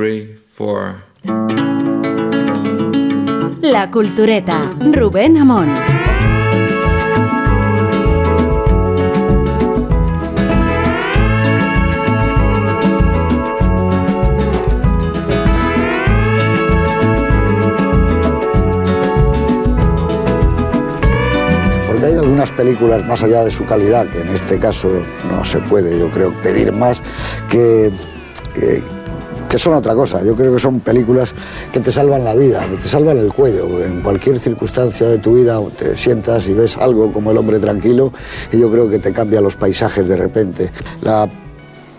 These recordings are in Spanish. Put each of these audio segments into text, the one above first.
three, four. La Cultureta, Rubén Amón. Porque hay algunas películas más allá de su calidad, que en este caso no se puede, yo creo, pedir más, que, que, que son otra cosa. Yo creo que son películas que te salvan la vida, que te salvan el cuello. En cualquier circunstancia de tu vida te sientas y ves algo como El hombre tranquilo y yo creo que te cambia los paisajes de repente. La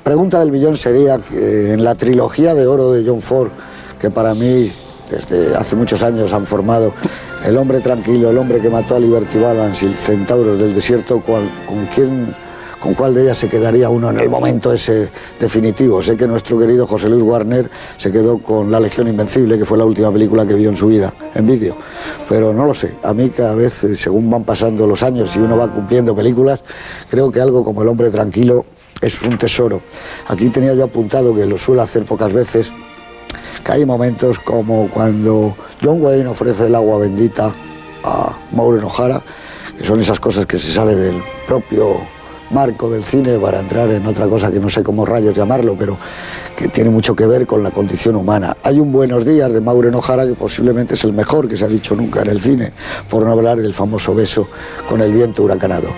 pregunta del billón sería en la trilogía de oro de John Ford, que para mí desde hace muchos años han formado El hombre tranquilo, El hombre que mató a Liberty Balance y Centauros del desierto, ¿cuál- ¿con quién, con cuál de ellas se quedaría uno en el momento ese definitivo? Sé que nuestro querido José Luis Warner se quedó con La Legión Invencible, que fue la última película que vio en su vida, en vídeo, pero no lo sé. A mí cada vez, eh, según van pasando los años y uno va cumpliendo películas, creo que algo como El hombre tranquilo es un tesoro. Aquí tenía yo apuntado que lo suelo hacer pocas veces, que hay momentos como cuando John Wayne ofrece el agua bendita a Maureen O'Hara, que son esas cosas que se sale del propio marco del cine para entrar en otra cosa que no sé cómo rayos llamarlo, pero que tiene mucho que ver con la condición humana. Hay un Buenos días de Maureen O'Hara que posiblemente es el mejor que se ha dicho nunca en el cine, por no hablar del famoso beso con el viento huracanado.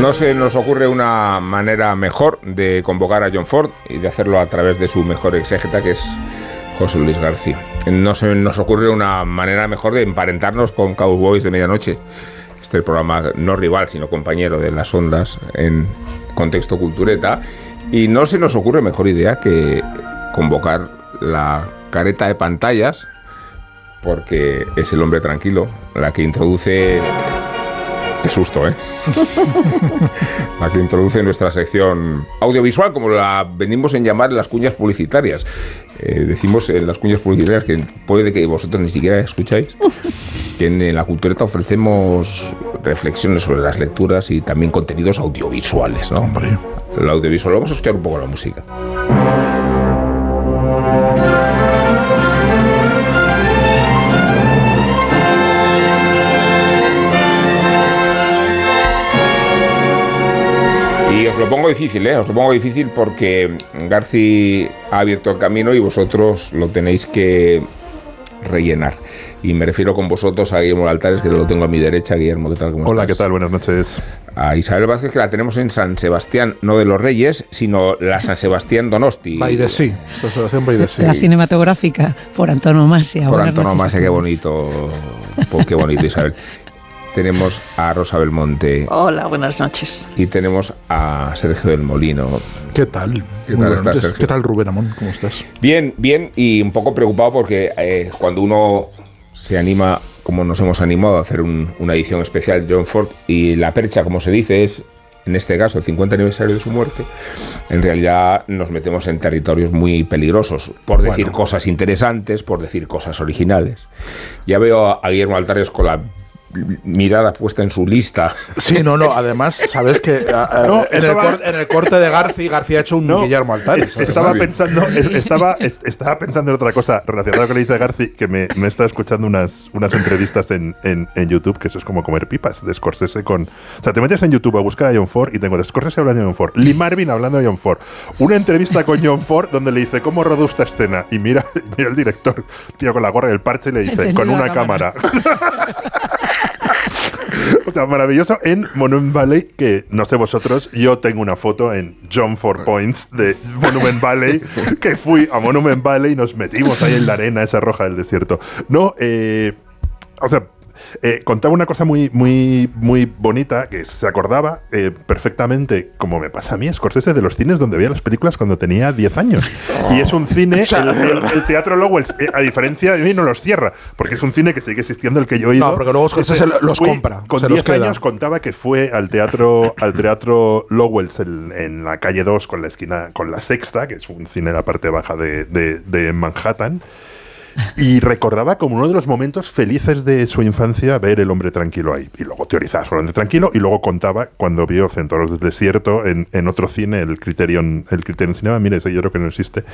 No se nos ocurre una manera mejor de convocar a John Ford y de hacerlo a través de su mejor exégeta, que es José Luis García. No se nos ocurre una manera mejor de emparentarnos con Cowboys de Medianoche. Este programa no rival, sino compañero de las ondas en contexto cultureta. Y no se nos ocurre mejor idea que convocar la careta de pantallas, porque es el hombre tranquilo, la que introduce Qué susto, ¿eh? la que introduce nuestra sección audiovisual, como la venimos en llamar las cuñas publicitarias. Eh, decimos en las cuñas publicitarias que puede que vosotros ni siquiera escucháis, que en la cultureta ofrecemos reflexiones sobre las lecturas y también contenidos audiovisuales, ¿no? Hombre. El audiovisual. Vamos a escuchar un poco la música. Lo pongo difícil, ¿eh? Os lo pongo difícil porque Garci ha abierto el camino y vosotros lo tenéis que rellenar. Y me refiero con vosotros a Guillermo Altares, que lo tengo a mi derecha. Guillermo, ¿qué tal? ¿Cómo Hola, ¿qué tal? Buenas noches. A Isabel Vázquez, que la tenemos en San Sebastián, no de los Reyes, sino la San Sebastián Donosti. Baidesí. San Sebastián Baidesí. La cinematográfica por antonomasia. Por Buenas noches antonomasia, qué bonito. Pues qué bonito, Isabel. tenemos a Rosa Belmonte Hola, buenas noches. y tenemos a Sergio del Molino. ¿Qué tal? ¿Qué Muy tal estás. Sergio? ¿Qué tal, Rubén Amón? ¿Cómo estás? Bien, bien, y un poco preocupado porque eh, cuando uno se anima, como nos hemos animado a hacer un- una edición especial de John Ford, y la percha, como se dice, es, en este caso, el 50 aniversario de su muerte, en realidad nos metemos en territorios muy peligrosos, por decir Bueno. cosas interesantes, por decir cosas originales. Ya veo a, a Guillermo Altares con la mirada puesta en su lista. Sí, no, no. Además, sabes que ah, ah, No, en, el estaba- cor- en el corte de García, García ha hecho un No, Guillermo Altares. estaba pensando, es- estaba, es- estaba pensando en otra cosa relacionada con lo que dice Garci, que me, me está escuchando unas, unas entrevistas en, en, en YouTube, que eso es como comer pipas, de Scorsese con... O sea, te metes en YouTube a buscar a John Ford y tengo de Scorsese hablando de John Ford, Lee Marvin hablando de John Ford, una entrevista con John Ford donde le dice, ¿cómo rodó esta escena? Y mira, mira el director, tío, con la gorra y el parche y le dice, con una cámara". cámara. O sea, maravilloso en Monument Valley, que no sé vosotros, yo tengo una foto en John Four Points de Monument Valley, que fui a Monument Valley y nos metimos ahí en la arena esa roja del desierto. No, eh, o sea, eh, contaba una cosa muy, muy, muy bonita que se acordaba eh, perfectamente, como me pasa a mí, Scorsese, de los cines donde veía las películas cuando tenía 10 años. Y es un cine, el, el- el Teatro Lowell, eh, a diferencia de mí, no los cierra, porque es un cine que sigue existiendo, el que yo he ido. No, porque luego Scorsese Ese- los fui compra, Con se los 10 queda. años contaba que fue al teatro, al teatro Lowells en, en la calle 2 con la esquina, con la sexta, que es un cine en la parte baja de, de- de Manhattan. Y recordaba como uno de los momentos felices de su infancia ver El hombre tranquilo ahí. Y luego teorizaba sobre El hombre tranquilo y luego contaba cuando vio Centauros del Desierto en, en otro cine, el Criterion, el Criterion Cinema, mire, ese yo creo que no existe,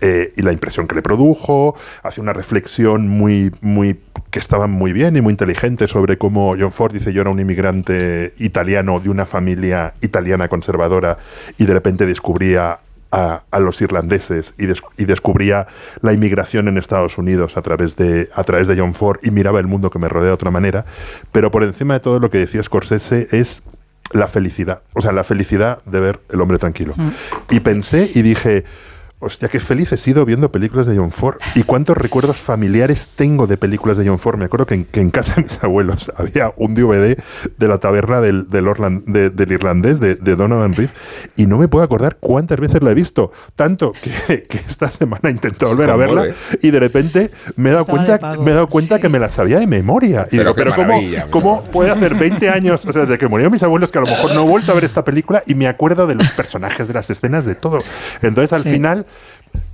eh, y la impresión que le produjo, hace una reflexión muy, muy, que estaba muy bien y muy inteligente sobre cómo John Ford dice yo era un inmigrante italiano de una familia italiana conservadora y de repente descubría a, a los irlandeses y, des- y descubría la inmigración en Estados Unidos a través, de, a través de John Ford y miraba el mundo que me rodea de otra manera. Pero por encima de todo lo que decía Scorsese es la felicidad, o sea, la felicidad de ver El hombre tranquilo. Y pensé y dije, hostia, qué feliz he sido viendo películas de John Ford. ¿Y cuántos recuerdos familiares tengo de películas de John Ford? Me acuerdo que en, que en casa de mis abuelos había un DVD de la taberna del, del, Orlan- de- del irlandés, de, de Donovan Reef, y no me puedo acordar cuántas veces la he visto. Tanto que, que esta semana intenté volver a verla y de repente me he dado Estaba cuenta, pago, me he dado cuenta sí. que me la sabía de memoria. Y Pero digo, qué pero ¿cómo, puede hacer 20 años, o sea, desde que murieron mis abuelos, que a lo mejor no he vuelto a ver esta película y me acuerdo de los personajes, de las escenas, de todo. Entonces, al Sí. final,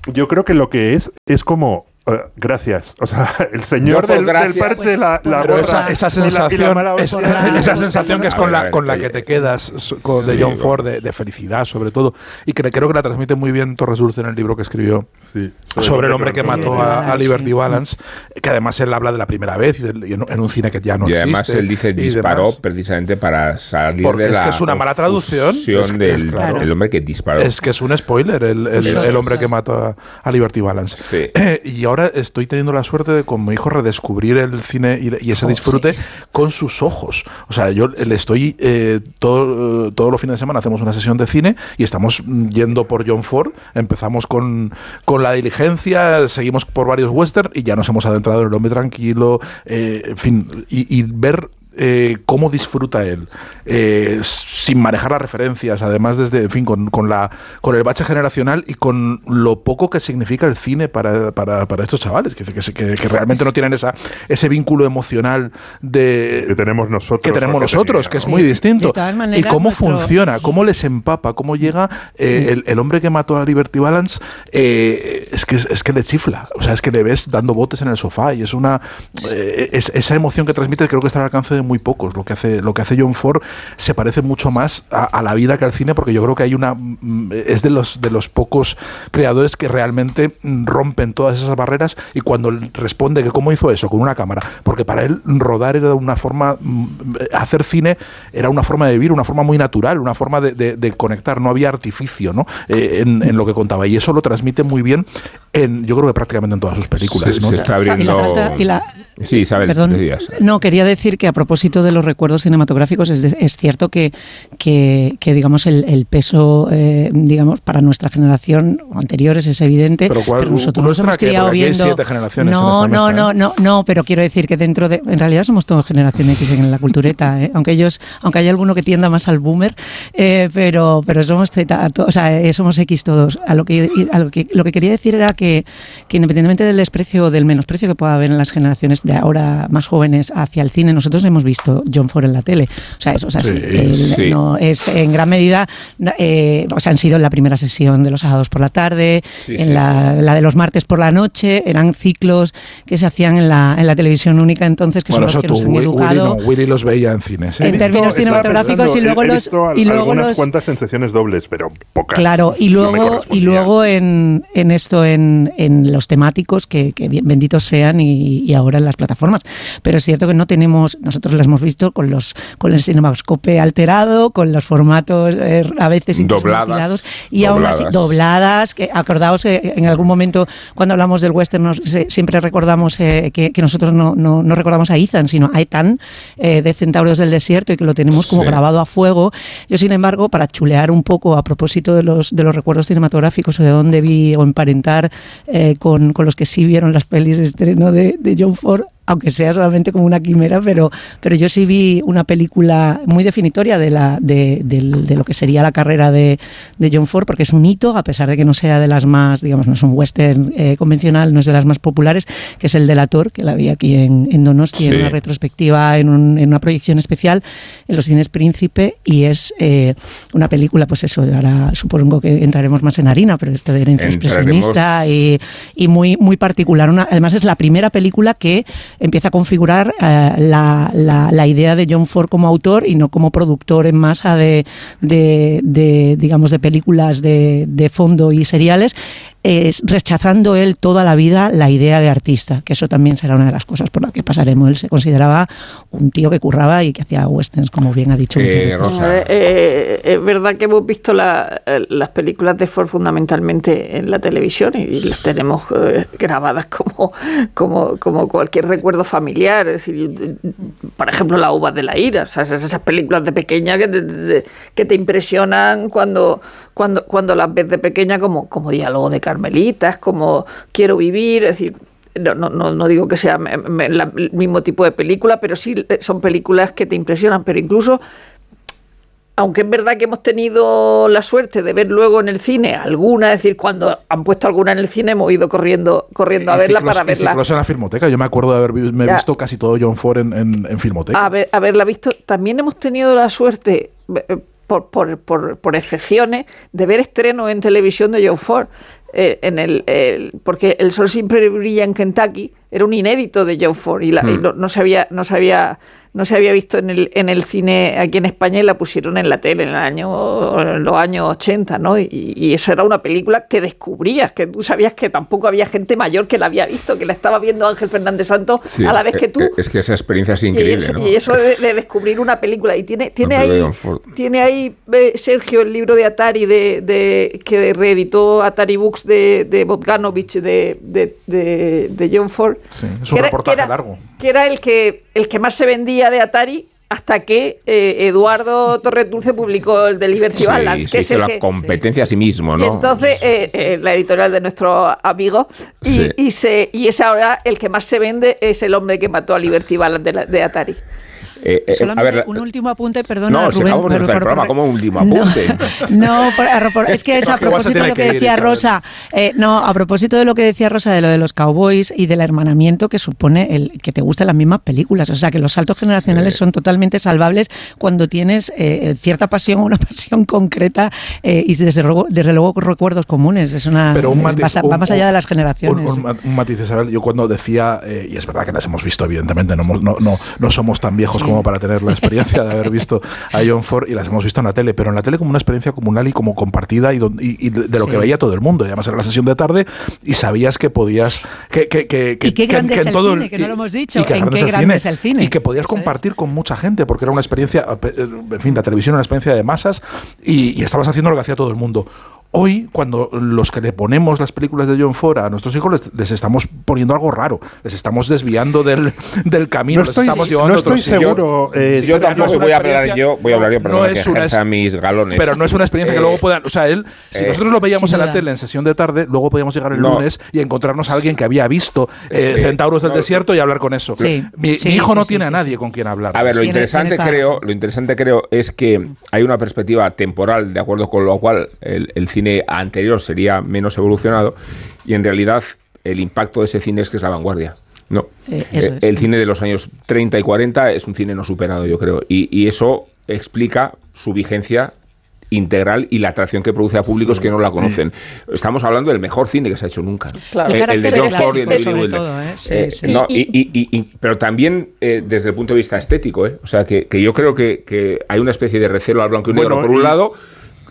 yo creo que lo que es, es como. Eh, gracias. O sea, el señor del, del gracias. parche, la, la Pero gorra esa, esa y la- y la sensación, es- hostia. esa sensación que es con ver, la, ver, con la que te quedas so- con, de Sí, John. Ford, de, de felicidad sobre todo, y que creo que la transmite muy bien Torres Dulce en el libro que escribió Sí, sobre el hombre que mató a, a Liberty. Balance, que además él habla de la primera vez y, del- y en, en un cine que ya no y existe. además él dice y disparó demás. precisamente para salir Porque de es la que es una mala traducción. Es que, del claro. el hombre que disparó. Es que es un spoiler el, el- el es. hombre que mató a, a Liberty Balance. Sí. y ahora estoy teniendo la suerte de con mi hijo redescubrir el cine y, y ese disfrute con sus ojos. O sea, yo le estoy eh, todo, eh, todos los fines de semana hacemos una sesión de cine y estamos mm, yendo por John Ford. Empezamos con, con la diligencia, seguimos por varios western y ya nos hemos adentrado en el hombre tranquilo. eh, en fin, y, y ver eh, cómo disfruta él, eh, sin manejar las referencias, además desde, en fin, con, con la, con el bache generacional y con lo poco que significa el cine para, para, para estos chavales, que, que, que- que realmente no tienen esa, ese vínculo emocional de, que tenemos nosotros. que tenemos que nosotros, tenía, que es ¿no? muy distinto. De todas y maneras, cómo nuestro- funciona, cómo les empapa, cómo llega eh, el, el hombre que mató a Liberty Balance, eh, es, que, es que le chifla. O sea, es que le ves dando botes en el sofá y es una. eh, es- esa emoción que transmite creo que está al alcance de muy pocos. Lo que hace, lo que hace John Ford se parece mucho más a, a la vida que al cine, porque yo creo que hay una. mm, Es de los, de los pocos creadores que realmente mm, rompen todas esas barreras y cuando él responde que cómo hizo eso con una cámara, porque para él rodar era una forma, mm, hacer cine era una forma de vivir, una forma muy natural, una forma de, de- de conectar, no había artificio ¿no? Eh, en, en lo que contaba y eso lo transmite muy bien en, yo creo que prácticamente en todas sus películas. Se- ¿no? se está Y la abriendo. falta- y la- Sí, Isabel, Perdón. decías. No, quería decir que a propósito de los recuerdos cinematográficos, es, de- es cierto que, que, que, digamos, el, el peso, eh, digamos, para nuestra generación anteriores es evidente. Pero ¿cuál- nosotros uno nos hemos criado viendo. siete generaciones en no, esta no, mesa, no, ¿eh? no, no, pero quiero decir que dentro de. En realidad somos todos generación X en la cultureta, ¿eh? aunque ellos, aunque hay alguno que tienda más al boomer, eh, pero, pero somos Z, o sea, eh, somos X todos. A lo que, a lo que lo que quería decir era que, que independientemente del desprecio o del menosprecio que pueda haber en las generaciones de ahora más jóvenes hacia el cine, nosotros hemos visto John Ford en la tele. O sea, eso. Sí, sí. no, es en gran medida, eh, o sea, han sido en la primera sesión de los sábados por la tarde, en la, la de los martes por la noche, eran ciclos que se hacían en la, en la televisión única entonces, que Bueno, son los que tú, nos han Willy, educado. no, Willy los veía en cines. ¿eh? En términos cinematográficos y luego he- los- visto y luego algunas los- cuantas en sesiones dobles, pero pocas. Claro, y luego, y luego en, en esto, en, en los temáticos, que, benditos sean, y, y ahora en las plataformas. Pero es cierto que no tenemos, nosotros las hemos visto con los con el cinemascope alterado, con los formatos eh, a veces Dobladas, y aún así dobladas. dobladas, que acordaos eh, en algún momento cuando hablamos del western nos- siempre recordamos eh, que, que nosotros no, no, no recordamos a Ethan, sino a Ethan eh, de Centauros del Desierto y que lo tenemos como Sí. grabado a fuego. Yo, sin embargo, para chulear un poco a propósito de los, de los recuerdos cinematográficos o de dónde vi o emparentar eh, con, con los que sí vieron las pelis de estreno de, de John Ford, aunque sea solamente como una quimera, pero, pero yo sí vi una película muy definitoria de, la, de, de lo que sería la carrera de, de, John Ford, porque es un hito, a pesar de que no sea de las más, digamos, no es un western eh, convencional, no es de las más populares, que es el Delator, que la vi aquí en, en Donosti, en una retrospectiva, en, un, en, una proyección especial en los cines Príncipe, y es eh, una película, pues eso, ahora supongo que entraremos más en harina, pero esto de expresionista y, y, muy, muy particular. Una, además, es la primera película que empieza a configurar eh, la, la, la, idea de John Ford como autor y no como productor en masa de, de, de digamos, de películas de, de fondo y seriales es rechazando él toda la vida la idea de artista, que eso también será una de las cosas por las que pasaremos. Él se consideraba un tío que curraba y que hacía westerns, como bien ha dicho. Eh, eh, es verdad que hemos visto la, las películas de Ford fundamentalmente en la televisión y, las tenemos eh, grabadas como, como, como cualquier recuerdo familiar. Es decir, por ejemplo, La uva de la ira, o esas películas de pequeña que te, que te impresionan cuando, cuando, cuando las ves de pequeña como, como diálogo de Carmelitas, como Quiero vivir, es decir, no, no, no digo que sea el mismo tipo de película, pero sí son películas que te impresionan, pero incluso aunque es verdad que hemos tenido la suerte de ver luego en el cine alguna, es decir, cuando han puesto alguna en el cine hemos ido corriendo corriendo a verla ciclos, para verla. en la filmoteca, yo me acuerdo de haberme ya. visto casi todo John Ford en, en, en filmoteca. A ver, haberla visto. También hemos tenido la suerte, por, por, por, por excepciones, de ver estrenos en televisión de John Ford. Eh, en el, el, porque El Sol siempre brilla en Kentucky era un inédito de John Ford y, la, hmm. y no, no, se había, no se había no se había visto en el, en el cine aquí en España y la pusieron en la tele en, el año, en los años 80, ¿no? Y, y, eso era una película que descubrías, que tú sabías que tampoco había gente mayor que la había visto, que la estaba viendo Ángel Fernández Santos sí, a la vez que tú. Es que esa experiencia es increíble, y eso, ¿no? y eso de, de, descubrir una película. Y tiene, tiene, ahí, tiene ahí, eh, Sergio, el libro de Atari de, de que reeditó Atari Books de, de Bogdanovich, de, de, de, John Ford. Sí, es un reportaje que era, largo. Que era el que, el que más se vendía de Atari hasta que eh, Eduardo Torres Dulce publicó el de Liberty sí, Balance, que se es el la que, competencia sí. a sí mismo, ¿no? Y entonces, eh, eh, la editorial de nuestro amigo, y, Sí. y, se, y es ahora el que más se vende, es el hombre que mató a Liberty Balance de, la- de Atari. Eh, eh, a Solamente ver, un último apunte, perdona, no, Rubén. por- el por- programa por- como un último No, apunte. No, es que es a propósito de lo que decía. Rosa. eh, no, a propósito de lo que decía Rosa de lo de los cowboys y del hermanamiento que supone el que te gusten las mismas películas. O sea, que los saltos generacionales Sí. son totalmente salvables cuando tienes eh, cierta pasión o una pasión concreta eh, y desde luego, desde luego recuerdos comunes. Es una Pero un matiz, va, un- va más allá de las generaciones. un un matiz, Isabel. Yo cuando decía, eh, y es verdad que las hemos visto, evidentemente, no, no, no, no somos tan viejos como para tener la experiencia de haber visto a John Ford y las hemos visto en la tele, pero en la tele como una experiencia comunal y como compartida y, don- y- y de, lo Sí. que veía todo el mundo. Y además era la sesión de tarde y sabías que podías... Que, que, que, que- Y qué grande que es el todo cine, que no lo hemos dicho. y que ¿En qué grande es el cine? Y que podías es. compartir con mucha gente, porque era una experiencia, eh, en fin, la televisión era una experiencia de masas y, y estabas haciendo lo que hacía todo el mundo. Hoy, cuando los que le ponemos las películas de John Ford a nuestros hijos, les, les estamos poniendo algo raro, les estamos desviando del, del camino, No les estoy, estamos llevando no a estoy seguro. eh, yo pero no tampoco es una voy a hablar experiencia- yo, voy a hablar yo, no perdón, es que una mis galones. Pero no es una experiencia que Eh, luego puedan. O sea, él, si eh, nosotros lo veíamos en la tele en sesión de tarde, luego podíamos llegar el No. lunes y encontrarnos a alguien que había visto eh, Sí. Centauros del No, Desierto y hablar con eso. Sí. Mi, Sí, mi hijo sí, no sí, tiene sí, a nadie sí. con quien hablar. A ver, lo interesante creo, lo interesante creo es que hay una perspectiva temporal de acuerdo con lo cual el, el cine anterior sería menos evolucionado y en realidad el impacto de ese cine es que es la vanguardia. No, Eh, Eh, es. el cine de los años 30 y 40 es un cine no superado, yo creo, y, y eso explica su vigencia integral y la atracción que produce a públicos que no la conocen. Estamos hablando del mejor cine que se ha hecho nunca. Claro. El Eh, el de John Ford y el de. Sí, sí. pero también eh, desde el punto de vista estético, ¿eh? o sea, que, que yo creo que, que hay una especie de recelo al blanco y negro Bueno, por un y- lado,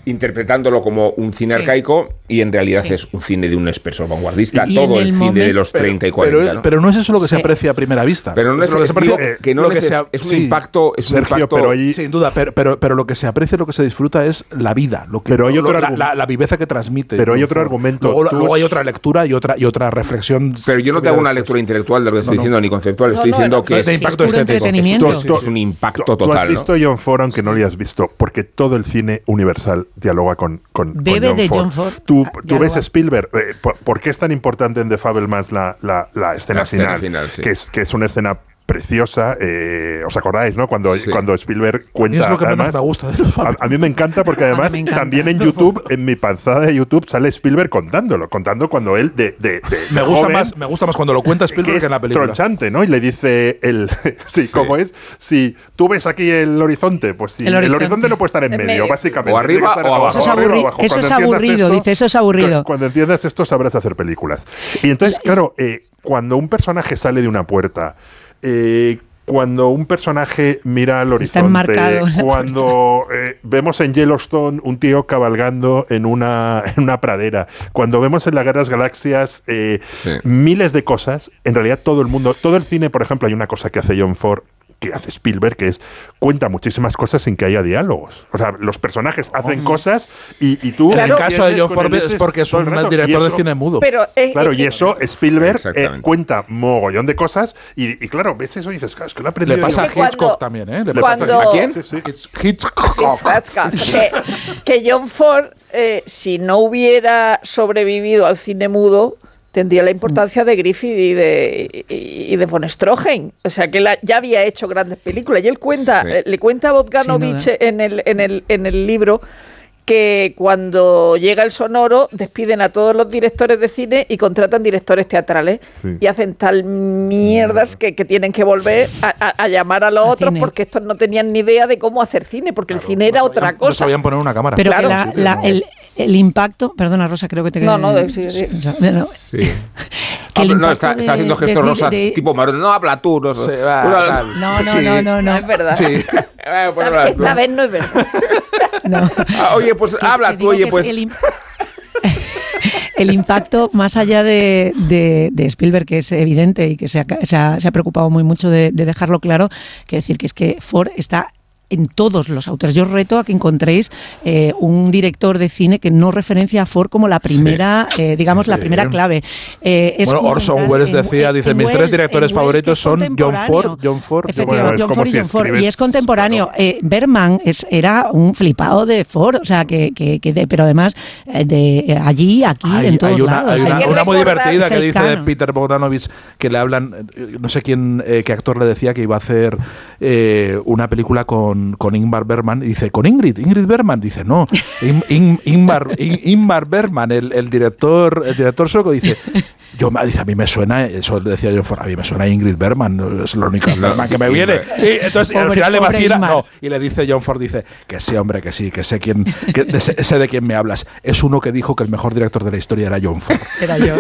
interpretándolo como un cine Sí. arcaico y en realidad Sí. es un cine de un espesor vanguardista, Y todo el, el cine de momento- los 30 y Pero- 40. pero, ¿no? pero no es eso lo que se aprecia a primera vista. Pero no es, Eso lo que es, se aprecia- que no lo que neces- se- es un sí. impacto, es un Sergio, impacto pero ahí- Sin duda, pero, pero, pero lo que se aprecia, lo que se disfruta es la vida, lo que, Pero hay lo- otro la, la- la viveza que transmite. Pero hay otro argumento. Luego, luego hay otra lectura y otra y otra reflexión. Pero yo no te hago una lectura intelectual de lo que estoy diciendo, ni conceptual. Estoy diciendo que de es, impacto es estético. entretenimiento. es, es un impacto Tú- Tú total. has visto John Ford aunque no lo hayas visto, porque todo el cine universal dialoga con, con, con Bebe John de Ford. John Ford. Tú, Ah, tú ves. Spielberg, eh, ¿por, por qué es tan importante en The Fabelmans la, la, la escena, La escena final? final, sí. que, es, que es una escena preciosa. eh, ¿Os acordáis, no? Cuando, Sí. cuando Spielberg A mí cuenta. es lo que menos además, me gusta de los a, a mí me encanta porque además encanta. también en YouTube, en mi panzada de YouTube, sale Spielberg contándolo, contando cuando él de, de- de- Me gusta joven, más, me gusta más cuando lo cuenta que Spielberg es que en la película. tronchante, ¿no? Y le dice el sí, Sí. ¿cómo es? Si tú ves aquí el horizonte, pues sí, El el horizonte, no puede estar en En medio, medio. básicamente. O arriba o abajo. Eso es, o abajo. eso aburrido, esto- dice, eso es aburrido. cu- Cuando entiendas esto sabrás hacer películas. Y entonces, claro, eh, cuando un personaje sale de una puerta, eh, cuando un personaje mira al horizonte, cuando eh, vemos en Yellowstone un tío cabalgando en una, en una pradera, cuando vemos en las Galaxias eh, Sí. miles de cosas, en realidad todo el mundo, todo el cine, por ejemplo, hay una cosa que hace John Ford que hace Spielberg, que es cuenta muchísimas cosas sin que haya diálogos. O sea, los personajes hacen cosas y, y tú... En el Claro. caso de John Ford es porque es un director Y de eso- cine mudo. Pero es- Claro, es- y eso Spielberg eh, cuenta mogollón de cosas y, y claro, ves eso y dices, claro, es que lo ha aprendido Le de pasa a cuando- Hitchcock también, ¿eh? Le pasa cuando- ¿A quién? Sí, sí. Hitch- Hitchcock. Hitchcock, que, que John Ford, eh, si no hubiera sobrevivido al cine mudo, tendría la importancia de Griffith y de, y, y de von Stroheim. O sea, que ya había hecho grandes películas. Y él cuenta, Sí. eh, le cuenta a Bogdanovich en el, en, el, en el libro que cuando llega el sonoro despiden a todos los directores de cine y contratan directores teatrales Sí. y hacen tal mierdas que, que tienen que volver a, a- a llamar a los A otros cine. porque estos no tenían ni idea de cómo hacer cine, porque el cine era otra No cosa. sabían poner una cámara. Pero Claro. que la- Sí, la- no. el, el impacto, perdona Rosa, creo que te No, no, sí, sí. no, Sí. que Ah, no, está, de- está haciendo gestos de- rosas de- tipo Maroon. No habla tú. No, va. No, no, Sí. no, no, no. No es verdad. Sí. Eh, pues esta vez no es verdad. No. Ah, oye, pues Que- habla que tú, oye, pues. El, el impacto, más allá de, de- de Spielberg, que es evidente y que se ha, se ha- se ha preocupado muy mucho de, de dejarlo claro, que decir que es que Ford está en todos los autores. Yo os reto a que encontréis eh, un director de cine que no referencia a Ford como la primera, eh, digamos, la Sí. primera clave. Eh, es Bueno, Orson Welles en- decía, en dice, mis Wells, tres directores en favoritos son John. Ford, John Ford, Bueno, John Ford y si John Ford. Y es contemporáneo. claro. Eh, Berman es, era un flipado de Ford, o sea, que, que, que de- pero además eh, de eh, allí, aquí, Hay, en todos hay una, lados. hay Hay una- una muy divertida que dice canon. Peter Bogdanovich que le hablan, no sé quién, eh, qué actor le decía que iba a hacer una película con, con Ingmar Bergman y dice, con Ingrid, Ingrid Bergman, dice, no, In- In- Ingmar, In- Ingmar Bergman, el, el director el director sueco, dice, yo me- dice, a mí me suena, eso decía John Ford, a mí me suena Ingrid Bergman, es lo único Bergman que me viene. Y entonces al Pobre- final le vacila, no, y le dice John Ford, dice, que sí, hombre, que sí, que sé quién, que de- sé, sé de quién me hablas. Es uno que dijo que el mejor director de la historia era John Ford. Era yo.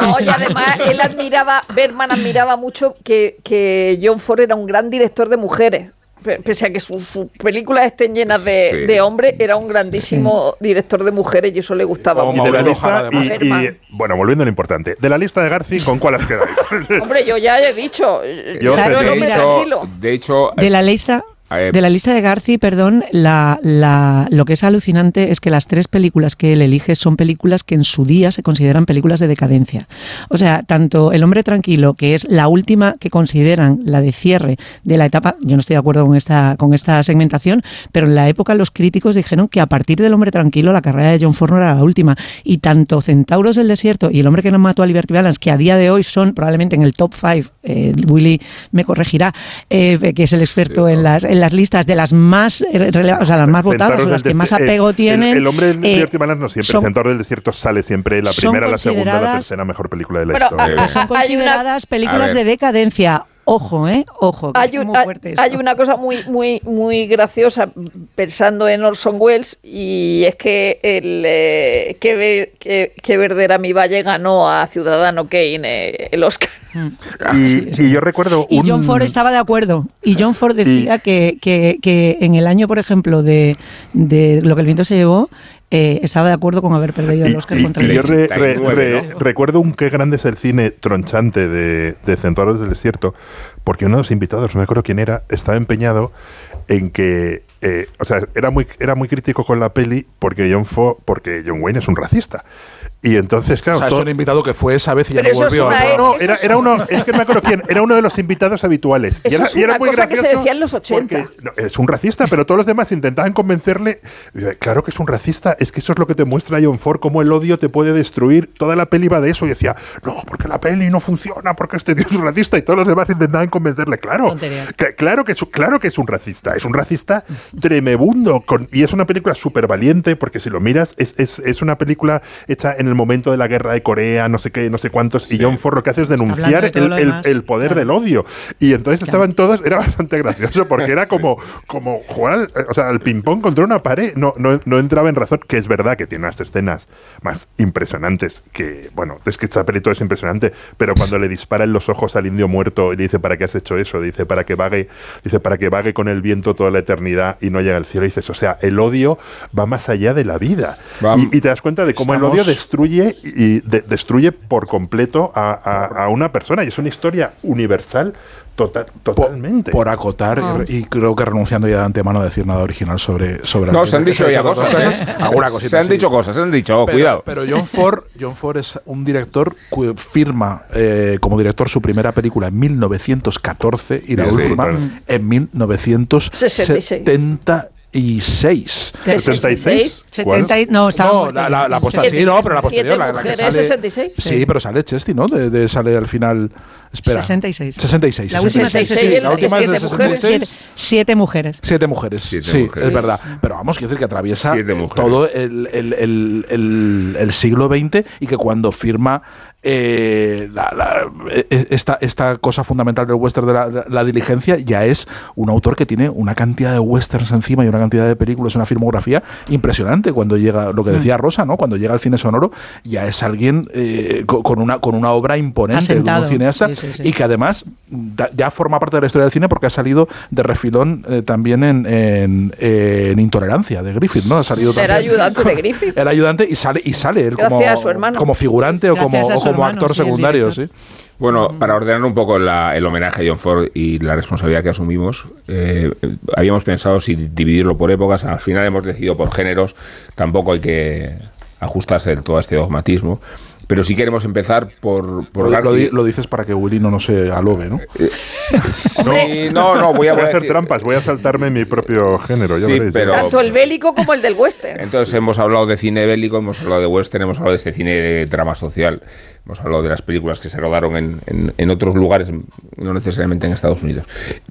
No, y además él admiraba, Berman admiraba mucho que, que John Ford era un gran director de mujeres. Pe- Pese a que sus películas estén llenas de, Sí. de hombres, era un grandísimo director de mujeres y eso le gustaba mucho. de la Mauricio lista, Ojara, además. y- Bergman. y, bueno, volviendo a lo importante, de la lista de Garci, ¿con cuál os quedáis? Hombre, yo ya he dicho. Yo digo, hombre de, de hecho, De la lista. Eh, De la lista de Garci, perdón, la, la- lo que es alucinante es que las tres películas que él elige son películas que en su día se consideran películas de decadencia. O sea, tanto El hombre tranquilo, que es la última que consideran la de cierre de la etapa, yo no estoy de acuerdo con esta, con esta segmentación, pero en la época los críticos dijeron que a partir del hombre tranquilo la carrera de John Ford era la última. Y tanto Centauros del Desierto y El hombre que no mató a Liberty Balance, que a día de hoy son probablemente en el top 5, Willy me corregirá, eh, que es el experto en, las, en las listas de las más, eh, o sea, las más votadas, o las que más Desi- apego el- tienen. El, el hombre del eh, desierto y Balance no siempre. son- el Centauro del desierto sale siempre la primera, la segunda, la tercera mejor película de la Bueno, historia. son consideradas películas de decadencia. Ojo, ¿eh? Ojo, que Hay, es un- muy hay- fuerte esto. hay una cosa muy, muy, muy graciosa pensando en Orson Welles y es que el eh, que, Ve- que, que Verdera mi Valle ganó a Ciudadano Kane eh, el Oscar. y, y yo recuerdo Y un... John Ford estaba de acuerdo. Y John Ford decía Y- que, que- que en el año, por ejemplo, de, de lo que el viento se llevó, eh, estaba de acuerdo con haber perdido el Oscar y- contra y el yo re- re- 89, re- ¿no? recuerdo un qué grande es el cine tronchante de, de Centauros del Desierto, porque uno de los invitados, no me acuerdo quién era, estaba empeñado en que eh, o sea, era muy, era muy crítico con la peli porque John, Fo, porque John Wayne es un racista. Y entonces, claro, O sea, es todo- un invitado que fue esa vez y ya Pero no volvió. una ¿no? e- no, era, era uno, es que no me acuerdo quién, era uno de los invitados habituales. Eso es una cosa que se decía en los 80. porque- no, es un racista, pero todos los demás intentaban convencerle. Claro que es un racista, es que eso es lo que te muestra John Ford, cómo el odio te puede destruir. Toda la peli va de eso. Y decía, no, porque la peli no funciona, porque este tío es un racista. Y todos los demás intentaban convencerle. Claro, que- claro, que es, claro que es un racista. Es un racista tremebundo. con- y es una película súper valiente, porque si lo miras, es, es- es una película hecha en el momento de la guerra de Corea, no sé qué, no sé cuántos. Y John Ford lo que hace es denunciar de el, el- el poder Claro. del odio. Y entonces estaban todos, era bastante gracioso porque era como, como jugar al, o sea, al ping-pong contra una pared. No, no, no entraba en razón, que es verdad que tiene unas escenas más impresionantes que, bueno, es que esta peli todo es impresionante, pero cuando le dispara en los ojos al indio muerto y le dice, ¿para qué has hecho eso? Dice, para que vague, dice, para que vague con el viento toda la eternidad y no llegue al cielo. Y dices, o sea, el odio va más allá de la vida. Y, y te das cuenta de cómo el odio Estamos- destruye y de- destruye por completo a, a- a una persona. Y es una historia universal total, totalmente. por acotar, Ah. y, y creo que renunciando ya de antemano a decir nada original sobre, sobre No, se han dicho ya otras cosas. ¿eh? Alguna Se- cosita Se han sí. dicho cosas, se han dicho, oh, Pero, cuidado. pero John Ford, John Ford es un director que firma eh, como director su primera película en 1914 y la Sí, última claro. en 1976. 76. 70 y- no, estaba No, la, la, la posta- Siete- sí, no, pero la posterior, la, la que sale. 66. Sí, pero sale Chesty, ¿no? De, de- sale al final. Espera. 66. 66. La última es 66, La última es de siete mujeres. 66. Siete, siete mujeres. Siete mujeres. Siete sí, mujeres. es verdad. Pero vamos, quiero decir que atraviesa todo el, el- el- el- el siglo XX y que cuando firma eh, la- la- eh, esta, esta cosa fundamental del western de la, diligencia, ya es un autor que tiene una cantidad de westerns encima y una cantidad de películas, una filmografía impresionante. Cuando llega, lo que Mm. decía Rosa, ¿no? Cuando llega al cine sonoro, ya es alguien eh, co- con, una, con una obra imponente como Asentado. cineasta Sí, sí, sí. y que además da- ya forma parte de la historia del cine porque ha salido de refilón eh, también en, en- en Intolerancia de Griffith, ¿no? Ha salido Era ayudante de Griffith. Era ayudante y sale y sale él como, figurante o Gracias como, o como hermano, actor sí, secundario, sí. Bueno, para ordenar un poco la- el homenaje a John Ford y la responsabilidad que asumimos, eh, habíamos pensado si dividirlo por épocas, al final hemos decidido por géneros, tampoco hay que ajustarse del todo a este dogmatismo, pero sí queremos empezar por, por Lo, dices para que Willy no, no se alobe, ¿no? Sí, no, no, voy a, Voy a voy a hacer decir- trampas, voy a saltarme mi propio género. ya Sí, veréis. pero- Tanto el bélico como el del western. Entonces hemos hablado de cine bélico, hemos hablado de western, hemos hablado de este cine de drama social, hemos hablado de las películas que se rodaron en, en- en otros lugares, no necesariamente en Estados Unidos.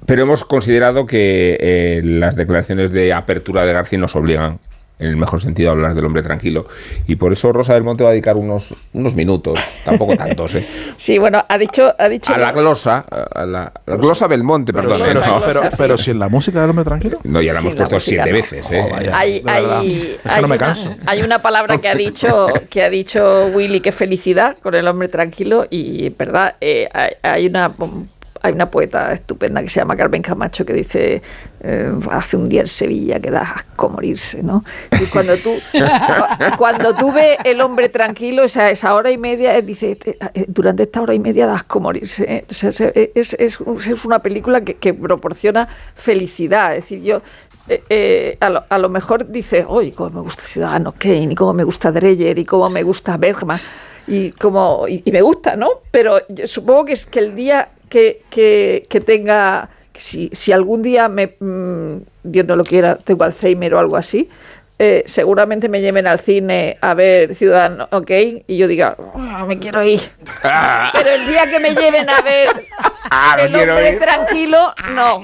Pero hemos considerado que eh, las declaraciones de apertura de García nos obligan, en el mejor sentido, hablar del hombre tranquilo. Y por eso Rosa del Monte va a dedicar unos, unos minutos, tampoco tantos, ¿eh? Sí, bueno, ha dicho, ha dicho a la glosa, a la, la glosa del monte, Pero, perdón. pero, ¿eh? glosa, pero, sí. pero si en la música del hombre tranquilo. no, ya la hemos Sí, la puesto música siete no. veces, ¿eh? Oh, vaya. hay, hay, hay no me una, canso. hay una palabra que ha dicho que ha dicho Willy que es felicidad con el hombre tranquilo y verdad eh, hay, hay una hay una poeta estupenda que se llama Carmen Camacho que dice eh, hace un día en Sevilla que da asco morirse ¿no? y cuando tú cuando tú ves el hombre tranquilo o esa hora y media eh, dice "Te- eh, durante esta hora y media da asco morirse. O sea, se- es, es, es una película que, que proporciona felicidad es decir yo a, lo, mejor dices, oye, cómo me gusta Ciudadano Kane, y cómo me gusta Dreyer, y cómo me gusta Bergman, y, como, y, y me gusta, ¿no? Pero yo supongo que es que el día que, que, que tenga, si, si algún día me, mm, Dios no lo quiera, tengo Alzheimer o algo así, eh, seguramente me lleven al cine a ver Ciudadano Kane y yo diga, "Ah, me quiero ir. Pero el día que me lleven a ver Ah, el hombre ir. tranquilo, no.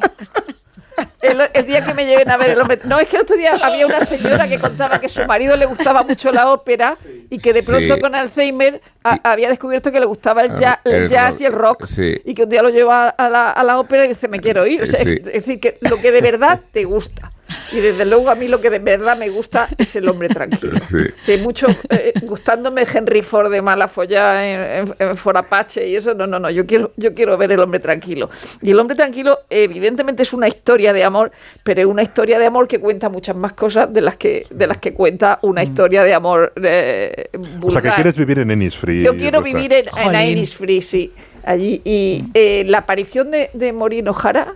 El, el día que me lleven a ver el hombre. No, es que el otro día había una señora que contaba que su marido le gustaba mucho la ópera y que de pronto Sí. con Alzheimer a- había descubierto que le gustaba el, El- ja- el el jazz rock, y el rock. sí. Y que un día lo lleva a la, a la ópera y dice, me quiero ir. O sea, Sí. es, es decir, que lo que de verdad te gusta. Y desde luego a mí lo que de verdad me gusta es el hombre tranquilo. Sí. Que mucho, eh, gustándome Henry Ford de Malafollá en, en, en For Apache y eso, no, no, no, yo quiero, yo quiero ver el hombre tranquilo. Y el hombre tranquilo, evidentemente, es una historia de amor, pero es una historia de amor que cuenta muchas más cosas de las que, de las que cuenta una historia de amor eh, o sea, que quieres vivir en Ennisfree. Yo quiero Rosa. vivir en, en. Innisfree, sí, allí. Y eh, la aparición de, de Maureen O'Hara